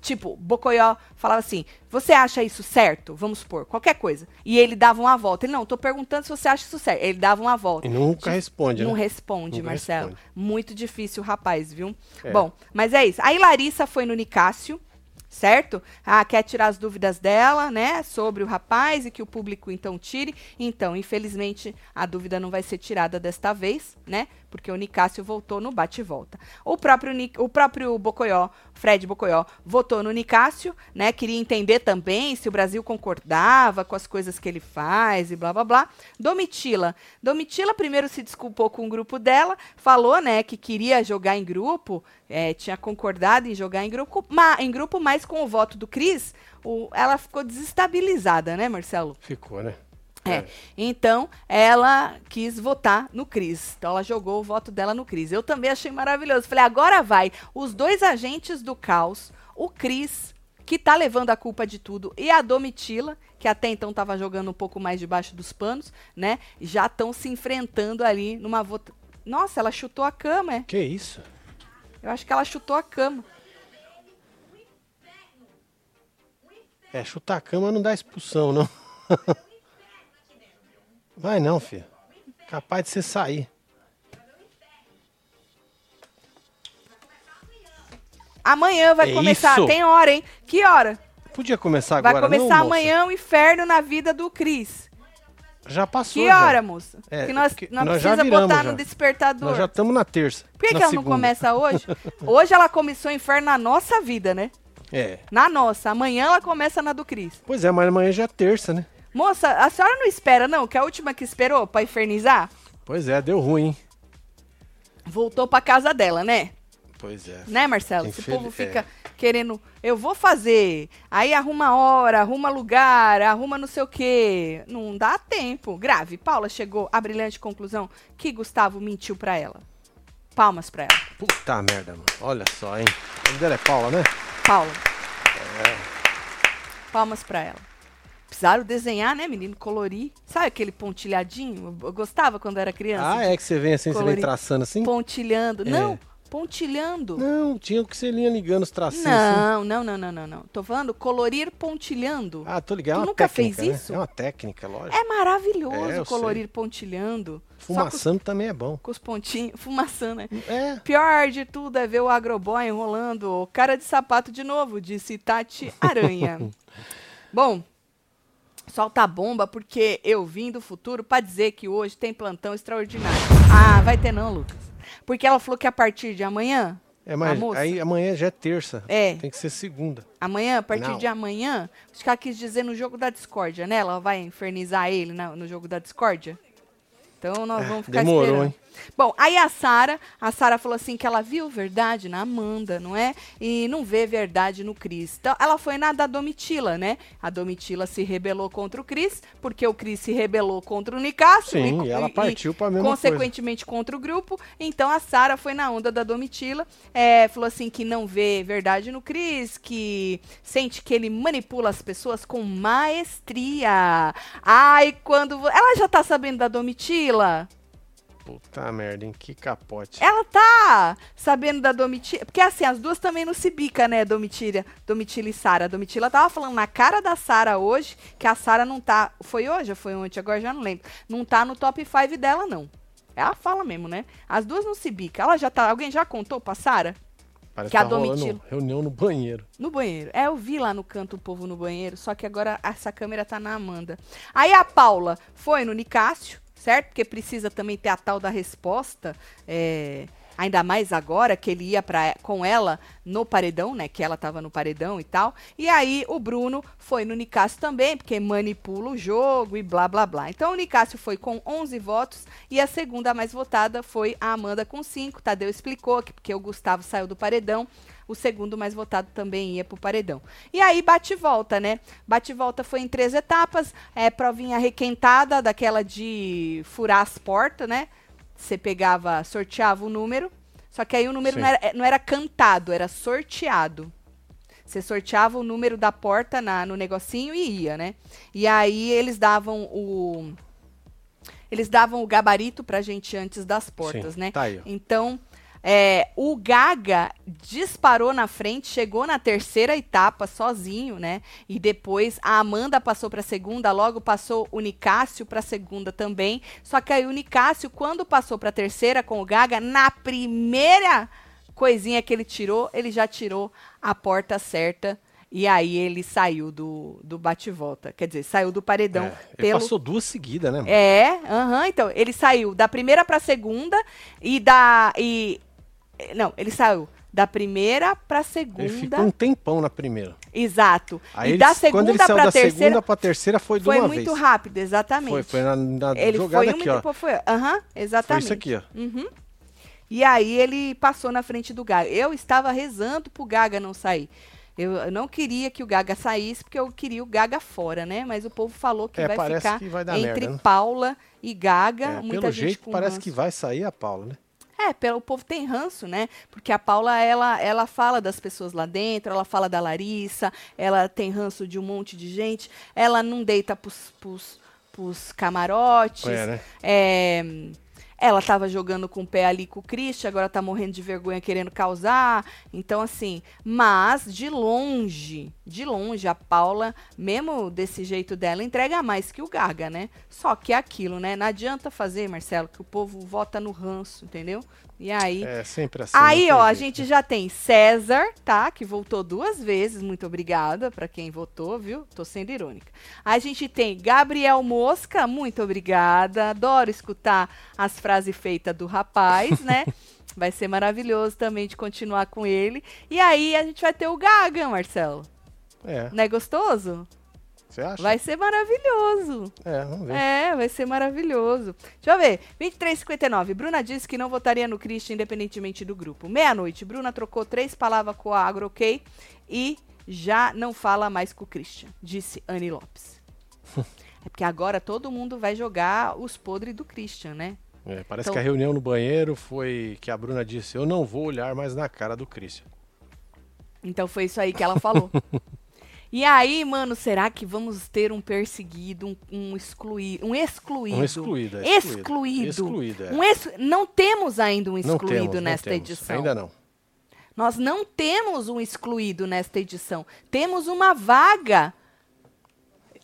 Tipo, Bocoió falava assim: você acha isso certo? Vamos supor, qualquer coisa. E ele dava uma volta. Ele, não, tô perguntando se você acha isso certo. Ele dava uma volta. E nunca tipo, responde, Não né? responde, nunca Marcelo. Responde. Muito difícil, rapaz, viu? É. Bom, mas é isso. Aí Larissa foi no Nicásio certo? Ah, quer tirar as dúvidas dela, né, sobre o rapaz e que o público então tire. Então, infelizmente, a dúvida não vai ser tirada desta vez, né? Porque o Nicásio voltou no bate-volta. O próprio o próprio Bocoió, Fred Bocoió, votou no Nicásio, né? Queria entender também se o Brasil concordava com as coisas que ele faz e blá blá blá. Domitila, Domitila primeiro se desculpou com o grupo dela, falou, né, que queria jogar em grupo, é, tinha concordado em jogar em grupo, ma, em grupo, mas com o voto do Cris, o, ela ficou desestabilizada, né, Marcelo? Ficou, né? É. é. Então, ela quis votar no Cris. Então, ela jogou o voto dela no Cris. Eu também achei maravilhoso. Falei, agora vai. Os dois agentes do caos, o Cris, que tá levando a culpa de tudo, e a Domitila, que até então estava jogando um pouco mais debaixo dos panos, né? Já estão se enfrentando ali numa votação. Nossa, ela chutou a cama, é? Que isso? Eu acho que ela chutou a cama. É, chutar a cama não dá expulsão, não. Vai não, filho. Capaz de você sair. Amanhã vai É começar. isso? Tem hora, hein? Que hora? Podia começar Vai agora, começar não, moça? amanhã o inferno na vida do Cris. Já passou, Que já. hora, moça? É, que nós, que nós nós já precisa viramos botar já. no despertador. Nós já estamos na terça. Por que, que ela não segunda. começa hoje? Hoje ela começou o inferno na nossa vida, né? É. Na nossa. Amanhã ela começa na do Cris. Pois é, mas amanhã já é terça, né? Moça, a senhora não espera, não? Que a última que esperou pra infernizar Pois é, deu ruim, voltou pra casa dela, né? Pois é. Né, Marcelo? Esse povo fica querendo, eu vou fazer, aí arruma hora, arruma lugar, arruma não sei o quê. Não dá tempo. Grave. Paula chegou à brilhante conclusão que Gustavo mentiu pra ela. Palmas pra ela. Puta merda, mano. Olha só, hein? O nome dela é Paula, né? Paula. É. Palmas pra ela. Precisaram desenhar, né, menino? Colorir. Sabe aquele pontilhadinho? Eu gostava quando era criança. Ah, é que você vem assim, você Colorir. vem traçando assim? Pontilhando. É. Não, pontilhando. Não, tinha que ser linha ligando os tracinhos assim. Não, não, não, não, não, não. Tô falando colorir pontilhando. Ah, tô ligado. Tu é nunca técnica, fez né? isso? É uma técnica, lógico. É maravilhoso É, colorir pontilhando. Com os, Fumaçando também é bom. com os pontinhos, fumaçando, né? É. Pior de tudo é ver o agroboy enrolando o cara de sapato de novo, disse Tati Aranha. Bom, solta a bomba porque eu vim do futuro pra dizer que hoje tem plantão extraordinário. Ah, vai ter não, Lucas. Porque ela falou que a partir de amanhã, É, mas moça? aí amanhã já é terça. É. Tem que ser segunda. amanhã, a partir Não. de amanhã, acho que ela quis dizer no jogo da discórdia, né? Ela vai infernizar ele no jogo da discórdia. Então nós vamos ficar É, demorou, esperando. hein? Bom, aí a Sara, a Sara falou assim que ela viu verdade na Amanda, não é? E não vê verdade no Cris. Então, ela foi na da Domitila, né? A Domitila se rebelou contra o Cris, porque o Cris se rebelou contra o Nicásio. Sim, e ela partiu pra mesma Consequentemente contra o grupo. Então a Sara foi na onda da Domitila, é, falou assim que não vê verdade no Cris, que sente que ele manipula as pessoas com maestria. Ai, quando... Ela já tá sabendo da Domitila? Puta merda, hein? Que capote. Ela tá sabendo da Domitila. Porque assim, as duas também não se bica, né, Domitila, Domitila e Sara. A Domitila tava falando na cara da Sara hoje que a Sara não tá. Foi hoje ou foi ontem? Agora já não lembro. Não tá no top 5 dela, não. Ela fala mesmo, né? As duas não se bica. Ela já tá. Alguém já contou pra Sara? Parece que a tá rolando Domitila- reunião no banheiro. No banheiro. É, eu vi lá no canto o povo no banheiro, só que agora essa câmera tá na Amanda. Aí a Paula foi no Nicásio, certo? Porque precisa também ter a tal da resposta. é, ainda mais agora que ele ia pra, com ela no paredão, né? Que ela tava no paredão e tal. E aí o Bruno foi no Nicásio também, porque manipula o jogo e blá blá blá. Então o Nicásio foi com 11 votos e a segunda mais votada foi a Amanda com 5. Tadeu explicou que porque o Gustavo saiu do paredão o segundo mais votado também ia pro paredão. E aí bate e volta, né? Bate e volta foi em três etapas, é provinha requentada, daquela de furar as portas, né? Você pegava, sorteava o número, só que aí o número Sim. não era, não era cantado, era sorteado. Você sorteava o número da porta na, no negocinho e ia, né? E aí eles davam o. Eles davam o gabarito pra gente antes das portas, Sim, né? Tá aí, ó. Então, é, o Gaga disparou na frente, chegou na terceira etapa sozinho, né? E depois a Amanda passou para a segunda, logo passou o Nicásio para a segunda também. Só que aí o Nicásio, quando passou para a terceira com o Gaga, na primeira coisinha que ele tirou, ele já tirou a porta certa. E aí ele saiu do, do bate-volta. Quer dizer, saiu do paredão É, ele pelo passou duas seguidas, né? mano? é, aham, então, ele saiu da primeira pra segunda e da e não, ele saiu da primeira pra Ele ficou segunda. um tempão na primeira. Exato. Aí e ele- da segunda da terceira segunda pra terceira foi de foi uma muito vez. rápido, exatamente. Foi, foi na, na ele jogada foi aqui, ó. depois foi, aham, Foi exatamente. isso aqui, ó. Uhum. E aí ele passou na frente do Gaga. Eu estava rezando pro Gaga não sair. Eu não queria que o Gaga saísse, porque eu queria o Gaga fora, né? Mas o povo falou que É, vai ficar que vai entre merda, né? Paula e Gaga. É, muita pelo gente jeito parece ranço. que vai sair a Paula, né? É, pelo, o povo tem ranço, né? Porque a Paula, ela, ela fala das pessoas lá dentro, ela fala da Larissa, ela tem ranço de um monte de gente, ela não deita pros, pros, pros camarotes. É, né? É, ela tava jogando com o pé ali com o Christian, agora tá morrendo de vergonha querendo causar. Então, assim, mas de longe, de longe, a Paula, mesmo desse jeito dela, entrega mais que o Gaga, né? Só que é aquilo, né? Não adianta fazer, Marcelo, que o povo vota no ranço, entendeu? E aí. É sempre assim. Aí, ó, a gente né? já tem César, tá? Que voltou duas vezes. Muito obrigada pra quem votou, viu? Tô sendo irônica. A gente tem Gabriel Mosca, muito obrigada. Adoro escutar as frases feitas do rapaz, né? Vai ser maravilhoso também de continuar com ele. E aí a gente vai ter o Gaga, Marcelo. É, Não é gostoso? Você acha? Vai ser maravilhoso. É, vamos ver. É, vai ser maravilhoso. Deixa eu ver. 23,59. Bruna disse que não votaria no Christian independentemente do grupo. Meia-noite. Bruna trocou três palavras com a Agro OK e já não fala mais com o Christian, disse Anne Lopes. é porque agora todo mundo vai jogar os podres do Christian, né? É, parece Então- que a reunião no banheiro foi que a Bruna disse: Eu não vou olhar mais na cara do Christian. Então foi isso aí que ela falou. E aí, mano, será que vamos ter um perseguido, um, um excluído, um excluído? Um excluído. é Excluído. Excluído, é. Um ex- Não temos ainda um excluído temos, nesta edição. Ainda não. Nós não temos um excluído nesta edição. Temos uma vaga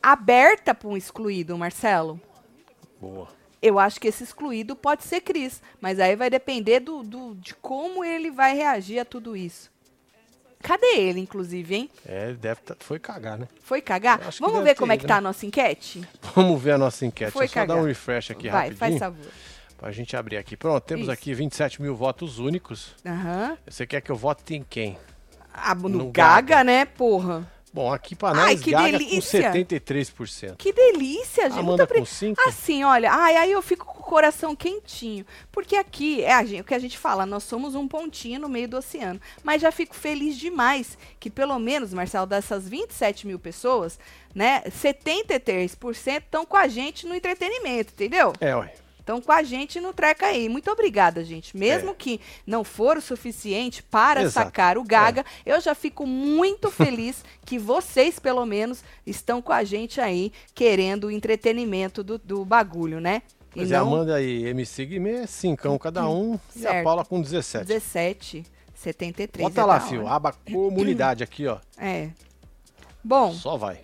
aberta para um excluído, Marcelo. Boa. Eu acho que esse excluído pode ser Cris, mas aí vai depender do, do- de como ele vai reagir a tudo isso. Cadê ele, inclusive, hein? É, ele deve tá, foi cagar, né? Foi cagar? Vamos ver como é ido, que tá né? a nossa enquete? Vamos ver a nossa enquete. Foi Deixa eu só dar cagar. um refresh aqui Vai, faz rapidinho. favor. Pra gente abrir aqui. Pronto, temos Isso. aqui 27 mil votos únicos. Aham. Você quer que eu vote em quem? Ah, no, No Gaga, Gaga. né, porra? Bom, aqui Ai, nós, que Gaga delícia. com 73%. Que delícia, gente. Amanda obri- com 5%. Assim, olha, ai, aí eu fico com o coração quentinho. Porque aqui, é a gente- o que a gente fala, nós somos um pontinho no meio do oceano. Mas já fico feliz demais que pelo menos, Marcelo, dessas 27 mil pessoas, né, 73% estão com a gente no entretenimento, entendeu? É, ué. Estão com a gente no treca aí. Muito obrigada, gente. Mesmo É. que não for o suficiente para Exato. É. sacar o Gaga, eu já fico muito feliz que vocês, pelo menos, estão com a gente aí, querendo o entretenimento do, do bagulho, né? E Pois é, não Amanda e MC Guimê, 5 cada um. E a Certo. Paula com 17. 17, 73. Bota é lá, fio. hora. Aba comunidade aqui, ó. É. Bom, Só vai.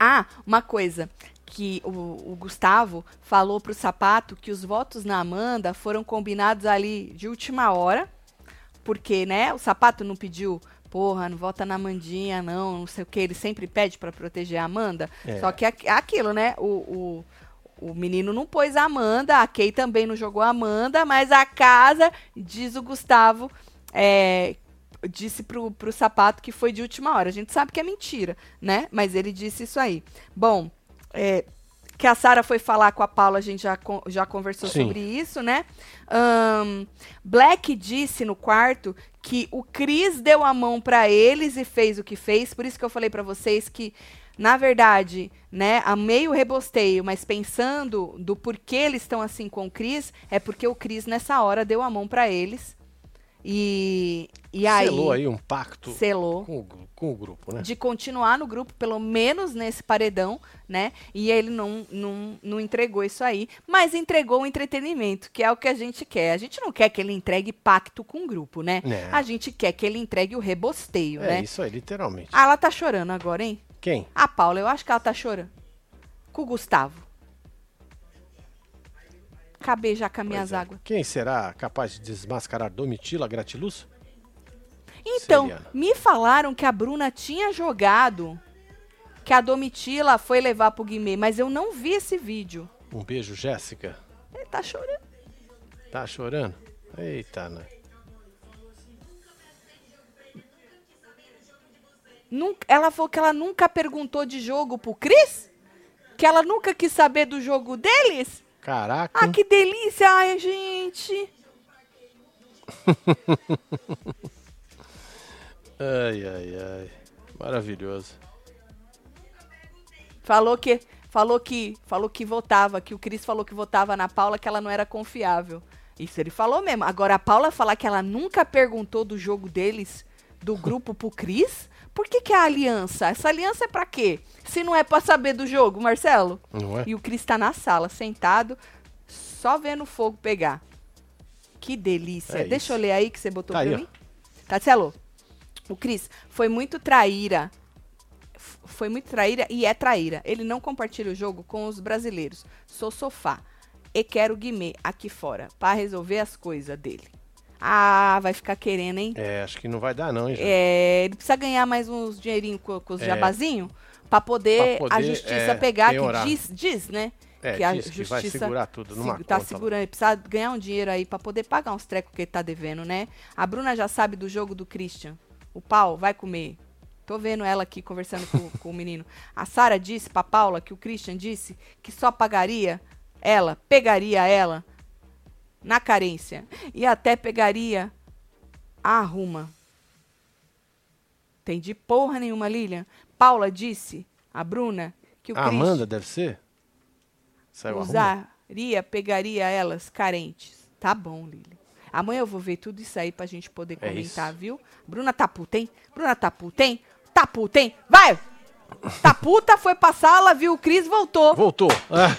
Ah, uma coisa que o, o Gustavo falou pro Sapato que os votos na Amanda foram combinados ali de última hora, porque, né, o Sapato não pediu, porra, não vota na Amandinha, não, não sei o que, ele sempre pede pra proteger a Amanda, É. só que é aquilo, né, o, o, o menino não pôs a Amanda, a Kay também não jogou a Amanda, mas a casa, diz o Gustavo, é, disse pro, pro sapato que foi de última hora. A gente sabe que é mentira, né? Mas ele disse isso aí. Bom, é, que a Sara foi falar com a Paula, a gente já, já conversou Sim. sobre isso, né? Ahn, Black disse no quarto que o Chris deu a mão pra eles e fez o que fez. Por isso que eu falei pra vocês que, na verdade, né, a meio rebosteio, mas pensando do porquê eles estão assim com o Chris, é porque o Chris nessa hora deu a mão pra eles. E, e aí, Selou aí um pacto selou com, o com o grupo, né? de continuar no grupo, pelo menos nesse paredão, né? E ele não, não, não entregou isso aí, mas entregou o entretenimento, que é o que a gente quer. A gente não quer que ele entregue pacto com o grupo, né? É. A gente quer que ele entregue o rebosteio, É né? isso aí, literalmente. Ah, ela tá chorando agora, hein? Quem? A Paula, eu acho que ela tá chorando. Com o Gustavo. Acabei já com as minhas é. águas. Quem será capaz de desmascarar Domitila Gratiluz? Então, Seriana. me falaram que a Bruna tinha jogado, que a Domitila foi levar pro Guimê, mas eu não vi esse vídeo. Um beijo, Jéssica. Ele tá chorando. Tá chorando? Eita, né? Nunca, ela falou que ela nunca perguntou de jogo pro Cris? Que ela nunca quis saber do jogo deles? Caraca. Ah, que delícia! Ai, gente! Ai, ai, ai. Maravilhoso. Falou que falou que falou que votava, que o Cris falou que votava na Paula que ela não era confiável. Isso ele falou mesmo. Agora a Paula falar que ela nunca perguntou do jogo deles, do grupo pro Cris? Por que que é a aliança? Essa aliança é pra quê? Se não é pra saber do jogo, Marcelo? Não é? E o Cris tá na sala, sentado, só vendo o fogo pegar. Que delícia. É Deixa isso. eu ler aí que você botou Tá pra aí, mim. Tatselo, o Cris foi muito traíra. Foi muito traíra e é traíra. Ele não compartilha o jogo com os brasileiros. Sou sofá. E quero Guimê aqui fora pra resolver as coisas dele. Ah, vai ficar querendo, hein? É, acho que não vai dar não, hein, gente? É, ele precisa ganhar mais uns dinheirinhos com, com os É. jabazinho pra poder, Pra poder, a justiça é, pegar, que diz, diz, né? É, que a diz que vai justiça segurar tudo numa tá conta segurando, ele precisa ganhar um dinheiro aí pra poder pagar uns trecos que ele tá devendo, né? A Bruna já sabe do jogo do Christian. O pau vai comer. Tô vendo ela aqui conversando com, com o menino. A Sara disse pra Paula que o Christian disse que só pagaria ela, pegaria ela na carência e até pegaria a arruma. Entendi porra nenhuma, Lilian. Paula disse a Bruna que o A Amanda deve ser? Saiu arruma? usaria, pegaria elas carentes. Tá bom, Lili. Amanhã eu vou ver tudo isso aí pra gente poder É comentar, isso. viu? Bruna tá puta, hein? Bruna tá puta, hein? Tá puta, hein? Vai! Tá puta, foi pra sala, viu o Cris, voltou. Voltou. Ah.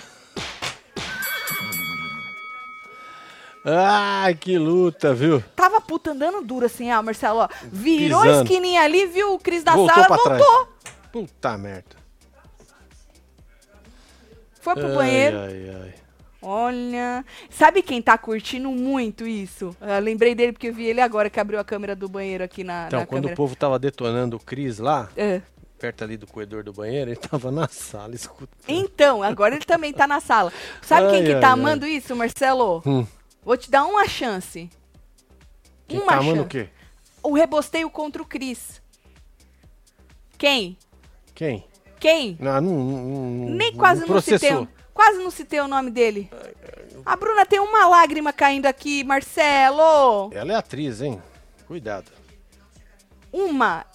Ai, que luta, viu? Tava puta andando duro assim, ó, Marcelo, ó. Virou a Pisando. esquininha ali, viu o Cris da voltou sala, pra voltou. trás. Puta merda. Foi pro Ai, banheiro. Ai, ai. Olha. Sabe quem tá curtindo muito isso? Eu lembrei dele porque eu vi ele agora que abriu a câmera do banheiro aqui na, Então, na quando câmera. o povo tava detonando o Cris lá, É. perto ali do corredor do banheiro, ele tava na sala escutando. Então, agora ele também tá na sala. Sabe quem Ai, que ai, tá ai. amando isso, Marcelo? Hum. Vou te dar uma chance. Quem uma tá chance. o quê? O rebosteio contra o Cris. Quem? Quem? Quem? Não, não, não, Nem quase não citei. Quase não citei o nome dele. A Bruna tem uma lágrima caindo aqui, Marcelo. Ela é atriz, hein? Cuidado. Uma.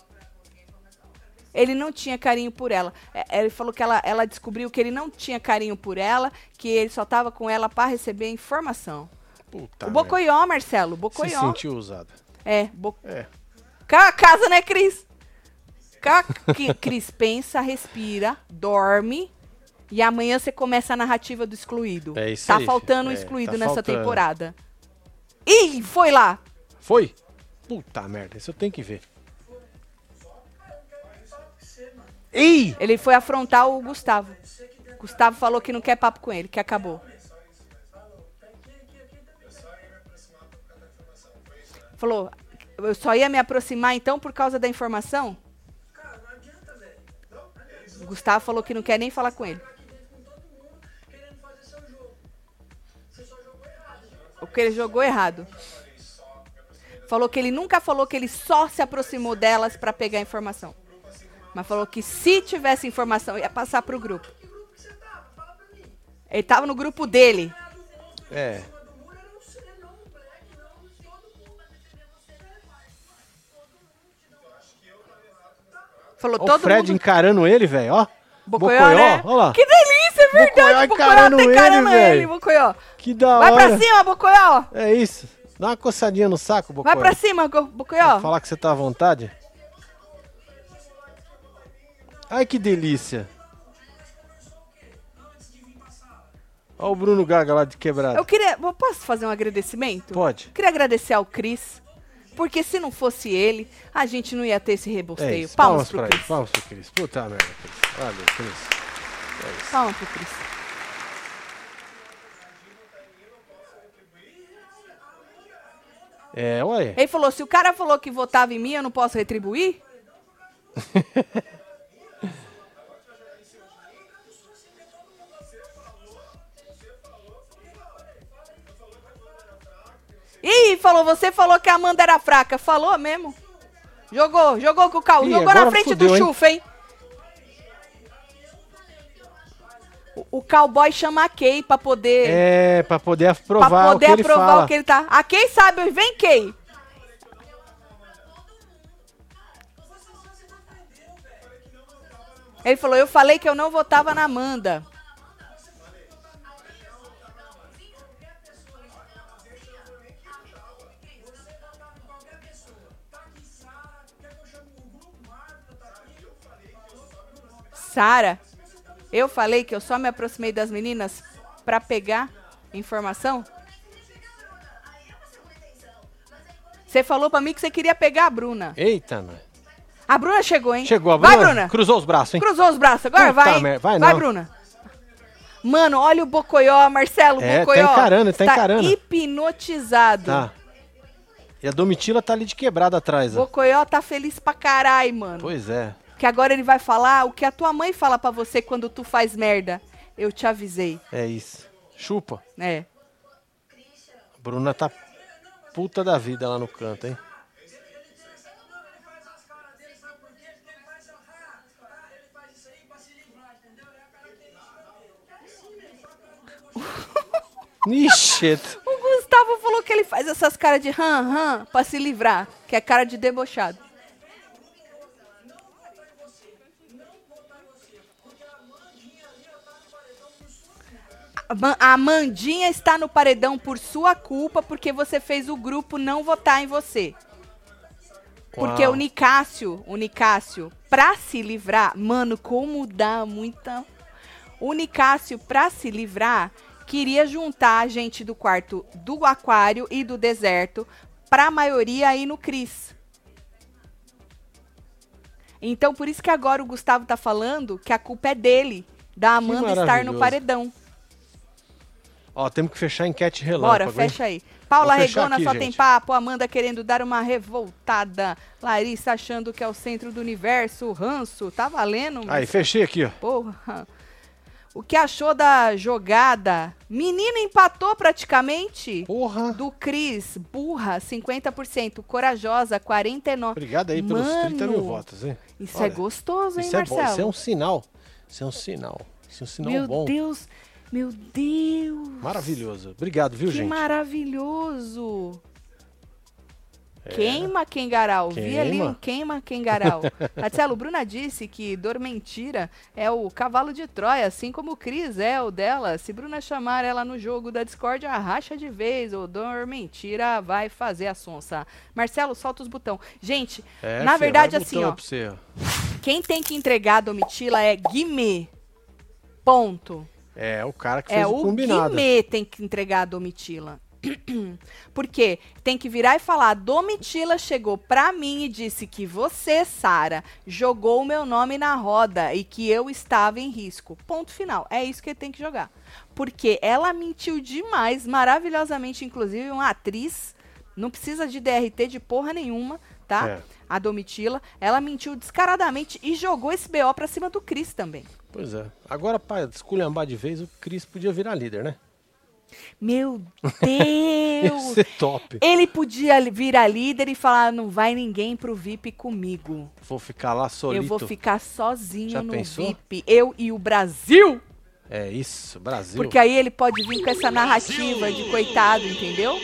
Ele não tinha carinho por ela. É, Ele falou que ela, ela descobriu que ele não tinha carinho por ela, que ele só tava com ela pra receber informação. Puta o merda. Bocoió, Marcelo, Se Bocoió. sentiu usada. É, bo... É. Ca- casa, né, Cris? Ca- Cris pensa, respira, dorme. E amanhã você começa a narrativa do excluído. É isso Tá aí, faltando é, excluído tá nessa faltando. temporada. Ih, foi lá. Foi? Puta merda, isso eu tenho que ver. Ei! Ele foi afrontar o Gustavo. Gustavo falou que não quer papo com ele, que acabou. Falou, eu só ia me aproximar então por causa da informação? O Gustavo falou que não quer nem falar com ele. Porque ele jogou errado. Falou que ele nunca falou que ele só se aproximou delas pra pegar informação. Mas falou que se tivesse informação, ia passar pro grupo. Ele tava no grupo dele. É. Falou Ó, o todo Fred mundo. encarando ele, velho, ó. Bocoió, né? Olha lá. Que delícia, é verdade. Bocoió Bocoió encarando tá encarando ele, ele. Bocoió. Que da Vai hora. pra cima, Bocoió. É isso. Dá uma coçadinha no saco, Bocoió. Vai pra cima, Bocoió. Falar que você tá à vontade. Ai, que delícia. Olha o Bruno Gaga lá de quebrado. Eu queria. eu Posso fazer um agradecimento? Pode. Queria agradecer ao Cris. Porque se não fosse ele, a gente não ia ter esse É rebosteio. isso. Palmas, Palmas pro pra Cris. ele. Palmas pro Cris. Puta merda, Cris. Valeu, Cris. Palmas pro Cris. É, ué. Ele falou: se o cara falou que votava em mim, eu não posso retribuir? Ih, falou, você falou que a Amanda era fraca. Falou mesmo. Jogou, jogou com o Cal. Jogou na frente fudeu, do chufa, hein? O, cowboy chama a Kay pra poder, É, pra poder pra aprovar poder o que ele aprovar fala. o que ele tá. A Kay sabe, vem Kay. Ele falou, eu falei que eu não votava na Amanda. Sara, eu falei que eu só me aproximei das meninas pra pegar informação? Você falou pra mim que você queria pegar a Bruna. Eita, mano. A Bruna chegou, hein? Chegou a Bruna? Vai, Bruna. Cruzou os braços, hein? Cruzou os braços. Agora Puta vai. merda, vai vai. Bruna. Mano, olha o Bocoió, Marcelo. É, tá Bocoió. encarando, tá está encarando. hipnotizado. Tá. E a Domitila tá ali de quebrada atrás, ó. Bocoió tá feliz pra caralho, mano. Pois é. Que agora ele vai falar o que a tua mãe fala pra você quando tu faz merda. Eu te avisei. É isso. Chupa. É. Bruna tá puta da vida lá no canto, hein? Ixi, O Gustavo falou que ele faz essas caras de ram, ram pra se livrar. Que é cara de debochado. A Ma- A Mandinha está no paredão por sua culpa, porque você fez o grupo não votar em você. Porque Uau. o Nicásio, o Nicásio, pra se livrar, mano, como dá muita. O Nicásio, pra se livrar, queria juntar a gente do quarto do aquário e do deserto pra maioria ir no Cris. Então, por isso que agora o Gustavo tá falando que a culpa é dele, da Amanda estar no paredão. Ó, temos que fechar a enquete relâmpago. Bora, hein? fecha aí. Paula Regona aqui, só tem gente. papo. Amanda querendo dar uma revoltada. Larissa achando que é o centro do universo. Ranço. Tá valendo? Aí, mas- fechei aqui, ó. Porra. O que achou da jogada? Menina empatou praticamente. Porra. Do Cris, burra, 50%. Corajosa, 49%. Obrigado aí pelos Mano, 30 mil votos, hein? Isso Olha, é gostoso, hein, Isso é bom, Marcelo? isso é um sinal. Isso é um sinal. Isso é um sinal Meu bom. Deus, meu Deus. Maravilhoso. Obrigado, viu, Que gente? maravilhoso. Queima Kengarau. Vi ali Queima. um queima Kengarau. Marcelo, Bruna disse que Dormentira é o cavalo de Troia, assim como o Cris é o dela. Se Bruna chamar ela no jogo da Discord, racha de vez. O Dormentira vai fazer a sonsa. Marcelo, solta os botão. Gente, É, na filha, verdade, assim, ó. Quem tem que entregar a Domitila é Guimê. Ponto. É, o cara que É fez o o combinado. Guimê tem que entregar a Domitila. Porque tem que virar e falar: Domitila chegou pra mim e disse que você, Sara, jogou o meu nome na roda e que eu estava em risco. Ponto final. É isso que ele tem que jogar. Porque ela mentiu demais, maravilhosamente, inclusive, uma atriz. Não precisa de DRT de porra nenhuma, tá? É. A Domitila. Ela mentiu descaradamente e jogou esse BO pra cima do Cris também. Pois é. Agora, pra esculhambar de vez, o Cris podia virar líder, né? Meu Ia Deus! ser top. Ele podia virar líder e falar: não vai ninguém pro VIP comigo. Vou ficar lá solito. Eu vou ficar sozinho Já no pensou? VIP. Eu e o Brasil. É isso, Brasil. Porque aí ele pode vir com essa narrativa de coitado, entendeu?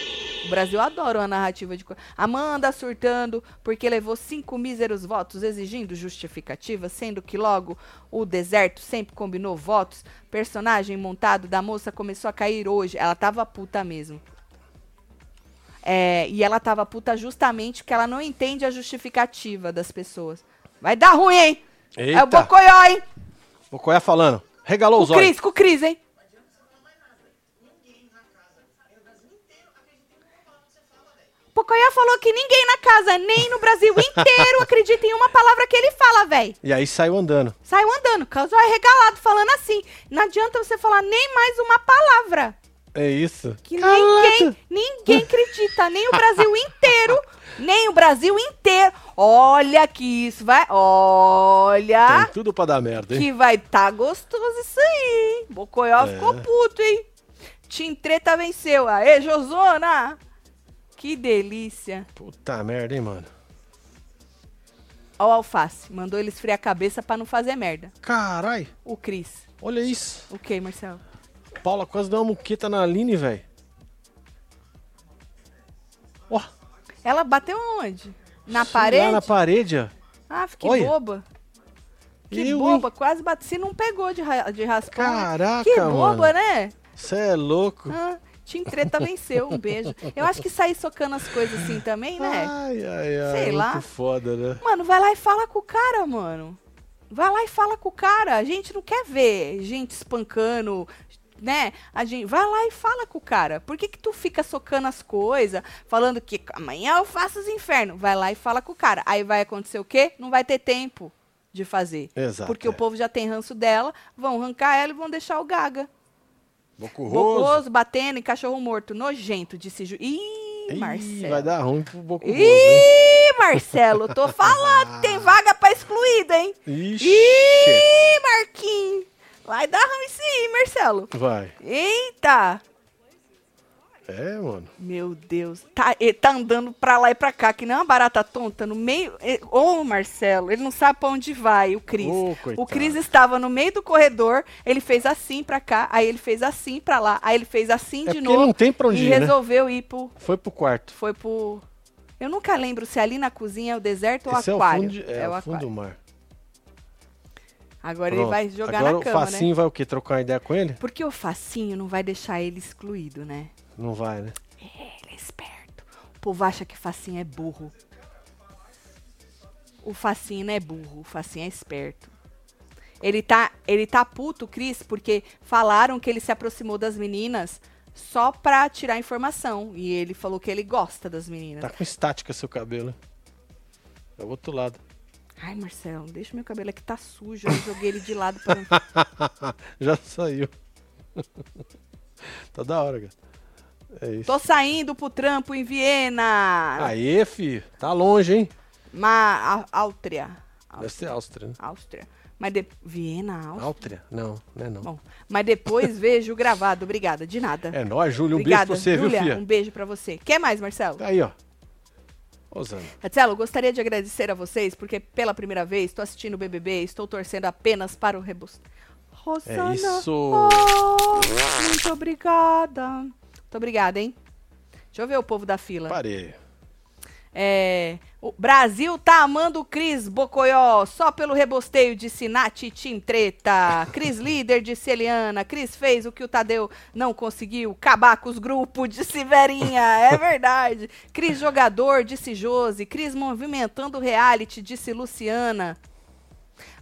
O Brasil adora uma narrativa de. Amanda surtando porque levou cinco míseros votos exigindo justificativa, sendo que logo o deserto sempre combinou votos. Personagem montado da moça começou a cair hoje. Ela tava puta mesmo. É, e ela tava puta justamente porque ela não entende a justificativa das pessoas. Vai dar ruim, hein? É Eita. o Bocoió, hein? Bocoia falando. Regalou os o olhos. Cris, com o Cris, hein? Pocoyá falou que ninguém na casa, nem no Brasil inteiro, acredita em uma palavra que ele fala, velho. E aí saiu andando. Saiu andando, causou regalado, falando assim. Não adianta você falar nem mais uma palavra. É isso. Que Caraca. ninguém, ninguém acredita, nem o Brasil inteiro, nem o Brasil inteiro. Olha que isso vai, olha Tem tudo pra dar merda, hein? que vai tá gostoso isso aí, hein? Bocoió É. ficou puto, hein? Tim Treta venceu. Aê, Josona! Que delícia. Puta merda, hein, mano. Ó o Alface, mandou ele esfriar a cabeça pra não fazer merda. Carai, O Cris. olha isso. O que, Marcelo? Paula quase deu uma muqueta na Aline, velho. Ó, Ela bateu onde? Na sei parede? Lá na parede, ó. Ah, que Olha. boba. Que Eu, boba, quase bateu. Se não pegou de, ra de raspão. Caraca, Que boba, mano. né? Você é louco. Ah, Tim Treta venceu, um beijo. Eu acho que sair socando as coisas assim também, né? Ai, ai, ai. Sei lá. Muito foda, né? Mano, vai lá e fala com o cara, mano. Vai lá e fala com o cara. A gente não quer ver gente espancando, né? A gente vai lá e fala com o cara. Por que que tu fica socando as coisas, falando que amanhã eu faço os infernos? Vai lá e fala com o cara. Aí vai acontecer o quê? Não vai ter tempo de fazer. Exato. Porque é. o povo já tem ranço dela, vão arrancar ela e vão deixar o gaga. Bocurroso. Bocoso, batendo em cachorro morto. Nojento, disse Ju. Ih, Marcelo. vai dar ruim pro Bocurroso, hein? Ih, Marcelo, tô falando, tem vaga pra excluída, hein? Ixi. Ih, Marquinhos. Vai dar ruim sim, Marcelo. Vai. Eita. É, mano. Meu Deus. Tá, ele tá andando pra lá e pra cá, que nem uma barata tonta, no meio... Ô, Marcelo, ele não sabe pra onde vai, o Cris. Ô, o. Cris estava no meio do corredor, ele fez assim pra cá, aí ele fez assim pra lá, aí ele fez assim É de novo. não tem pra onde e ir, né? resolveu ir pro... Foi pro quarto. Foi pro... Eu nunca lembro se ali na cozinha é o deserto ou Esse é o aquário. fundo, de- é, o fundo aquário. do mar. Agora Pronto. ele vai jogar Agora na o cama, facinho né? vai o quê? Trocar uma ideia com ele? Porque o facinho não vai deixar ele excluído, né? Não vai, né? Ele é esperto. O povo acha que facinho é burro. O facinho não é burro, o facinho é esperto. Ele tá, ele tá puto, Cris, porque falaram que ele se aproximou das meninas só pra tirar informação. E ele falou que ele gosta das meninas. Tá com estática seu cabelo. É o outro lado. Ai, Marcelo, deixa meu cabelo aqui, tá sujo. Eu joguei ele de lado pra... Já saiu. tá da hora, cara. É isso. Tô saindo pro trampo em Viena. Aê, fi. Tá longe, hein? Ma Áustria. Deve ser Áustria, né? Áustria. Mas de... Viena, Áustria. Áustria? Não, não é não. Bom, mas depois vejo o gravado. Obrigada, de nada. É nóis, Júlio. Um Obrigada, beijo pra você, Júlia, viu, Um filha? beijo pra você. Quer mais, Marcelo? Aí, ó. Rosana. Marcelo, gostaria de agradecer a vocês, porque pela primeira vez estou assistindo o BBB, estou torcendo apenas para o Rebus. Rosana. É isso. oh, muito obrigada. Muito obrigada, hein? Deixa eu ver o povo da fila. Parei. É, o Brasil tá amando o Cris Bocoió só pelo rebosteio de Sinati Tim Treta. Cris líder de Eliana. Cris fez o que o Tadeu não conseguiu. Acabar com os grupos de Severinha. É verdade. Cris jogador, disse Josi. Cris movimentando o reality, disse Luciana.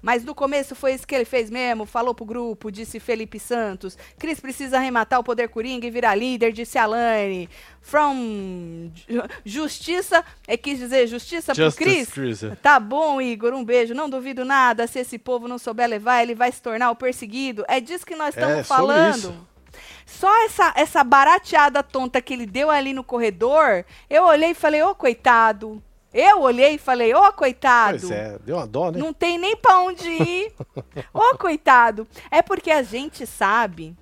Mas no começo foi isso que ele fez mesmo, falou pro grupo, disse Felipe Santos. Cris precisa arrematar o poder coringa e virar líder, disse Alane. From Ju- Justiça, é quis dizer justiça pro Justice Cris? Cris, é. Tá bom, Igor, um beijo. Não duvido nada, se esse povo não souber levar, ele vai se tornar o perseguido. É disso que nós É, estamos sobre falando. isso. Só essa, essa barateada tonta que ele deu ali no corredor, eu olhei e falei, ô coitado. Eu olhei e falei, ô coitado. Pois é, deu uma dó, né? Não tem nem pra onde ir. Ô, coitado. É porque a gente sabe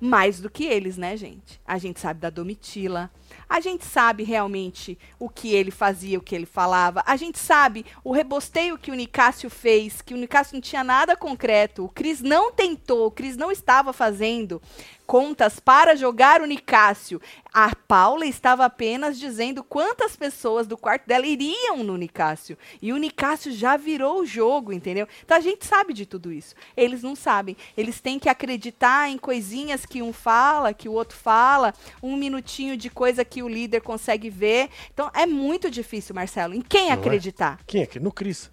mais do que eles, né, gente? A gente sabe da Domitila. A gente sabe realmente o que ele fazia, o que ele falava. A gente sabe o rebosteio que o Nicásio fez, que o Nicásio não tinha nada concreto. O Cris não tentou, o Cris não estava fazendo contas para jogar o Nicásio. A Paula estava apenas dizendo quantas pessoas do quarto dela iriam no Nicásio. E o Nicásio já virou o jogo, entendeu? Então a gente sabe de tudo isso. Eles não sabem. Eles têm que acreditar em coisinhas que um fala, que o outro fala, um minutinho de coisa que o líder consegue ver. Então é muito difícil, Marcelo. Em quem Não é? acreditar? Quem é que? No Cris.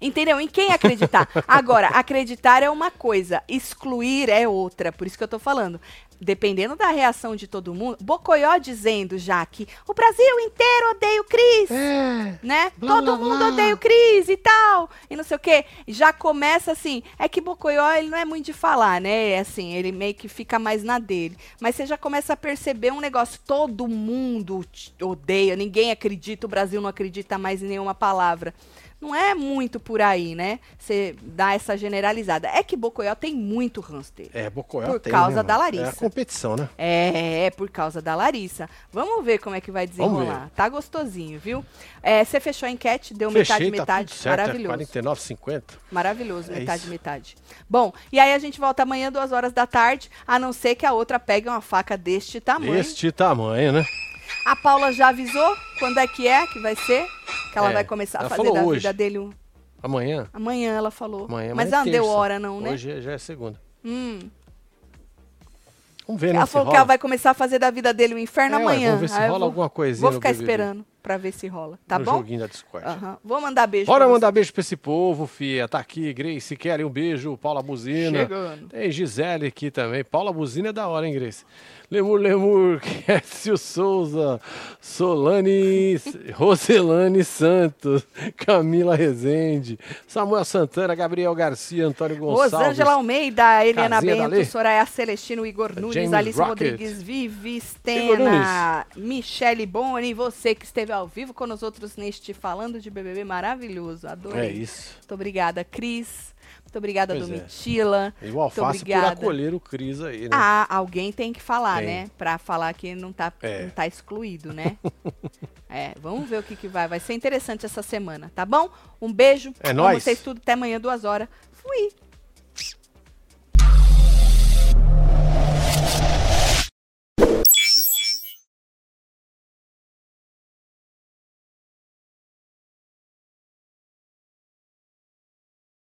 Entendeu? Em quem acreditar? Agora, acreditar é uma coisa, excluir é outra. Por isso que eu tô falando. Dependendo da reação de todo mundo, Bocoió dizendo já que o Brasil inteiro odeia o Cris, É. né? blá, todo blá, mundo blá. odeia o Cris e tal, e não sei o quê. Já começa assim, é que Bocoió, ele não é muito de falar, né? É assim, ele meio que fica mais na dele. Mas você já começa a perceber um negócio, todo mundo odeia, ninguém acredita, o Brasil não acredita mais em nenhuma palavra. Não é muito por aí, né? Você dá essa generalizada. É que Bocoió tem muito dele. É, Bocoyó Por tem, causa né, da? Larissa. É a competição, né? É, é por causa da Larissa. Vamos ver como é que vai desenrolar. Tá gostosinho, viu? É, Você fechou a enquete, deu Fechei, metade, tá metade. tudo certo, Maravilhoso. é 49,50. Maravilhoso, É metade, isso. metade. Bom, e aí a gente volta amanhã, duas horas da tarde, a não ser que a outra pegue uma faca deste tamanho. Deste tamanho, né? A Paula já avisou quando é que é que vai ser? Que ela É, vai começar a ela fazer falou da hoje. vida dele um... Amanhã. Amanhã ela falou. Amanhã Mas amanhã ela é não deu hora, não, né? Hoje já é segunda. Hum. Vamos ver, né? Ela falou que rola. ela vai começar a fazer da vida dele um inferno É, ué, amanhã. Vamos ver se Aí rola vou- alguma coisinha Vou ficar BBB. esperando. Pra ver se rola, tá no bom? joguinho da Discord. Vou mandar beijo Bora pra mandar beijo pra esse povo, Fia. Tá aqui, Grace Kelly, um beijo. Paula Buzina. Chegando. Tem Gisele aqui também. Paula Buzina é da hora, hein, Grace? Lemur, Lemur, Kécio Souza, Solane, Roselane Santos, Camila Rezende, Samuel Santana, Gabriel Garcia, Antônio Gonçalves. Rosângela Almeida, Casinha Lê. Bento, Soraya Celestino, Igor Nunes, James Alice Rocket. Rodrigues, Vivi Igor Nunes. Stena, Michele Boni, você que esteve ao vivo com nós outros neste Falando de BBB maravilhoso. Adorei. É isso. Muito obrigada, Cris. Muito obrigada, Pois é. Domitila. E o Alface por acolher o Cris aí, né? Ah, alguém tem que falar, Tem. né? Pra falar que não tá, É. não tá excluído, né? é, vamos ver o que, que vai. Vai ser interessante essa semana, tá bom? Um beijo. É nóis. vocês tudo. Até amanhã, duas horas. Fui.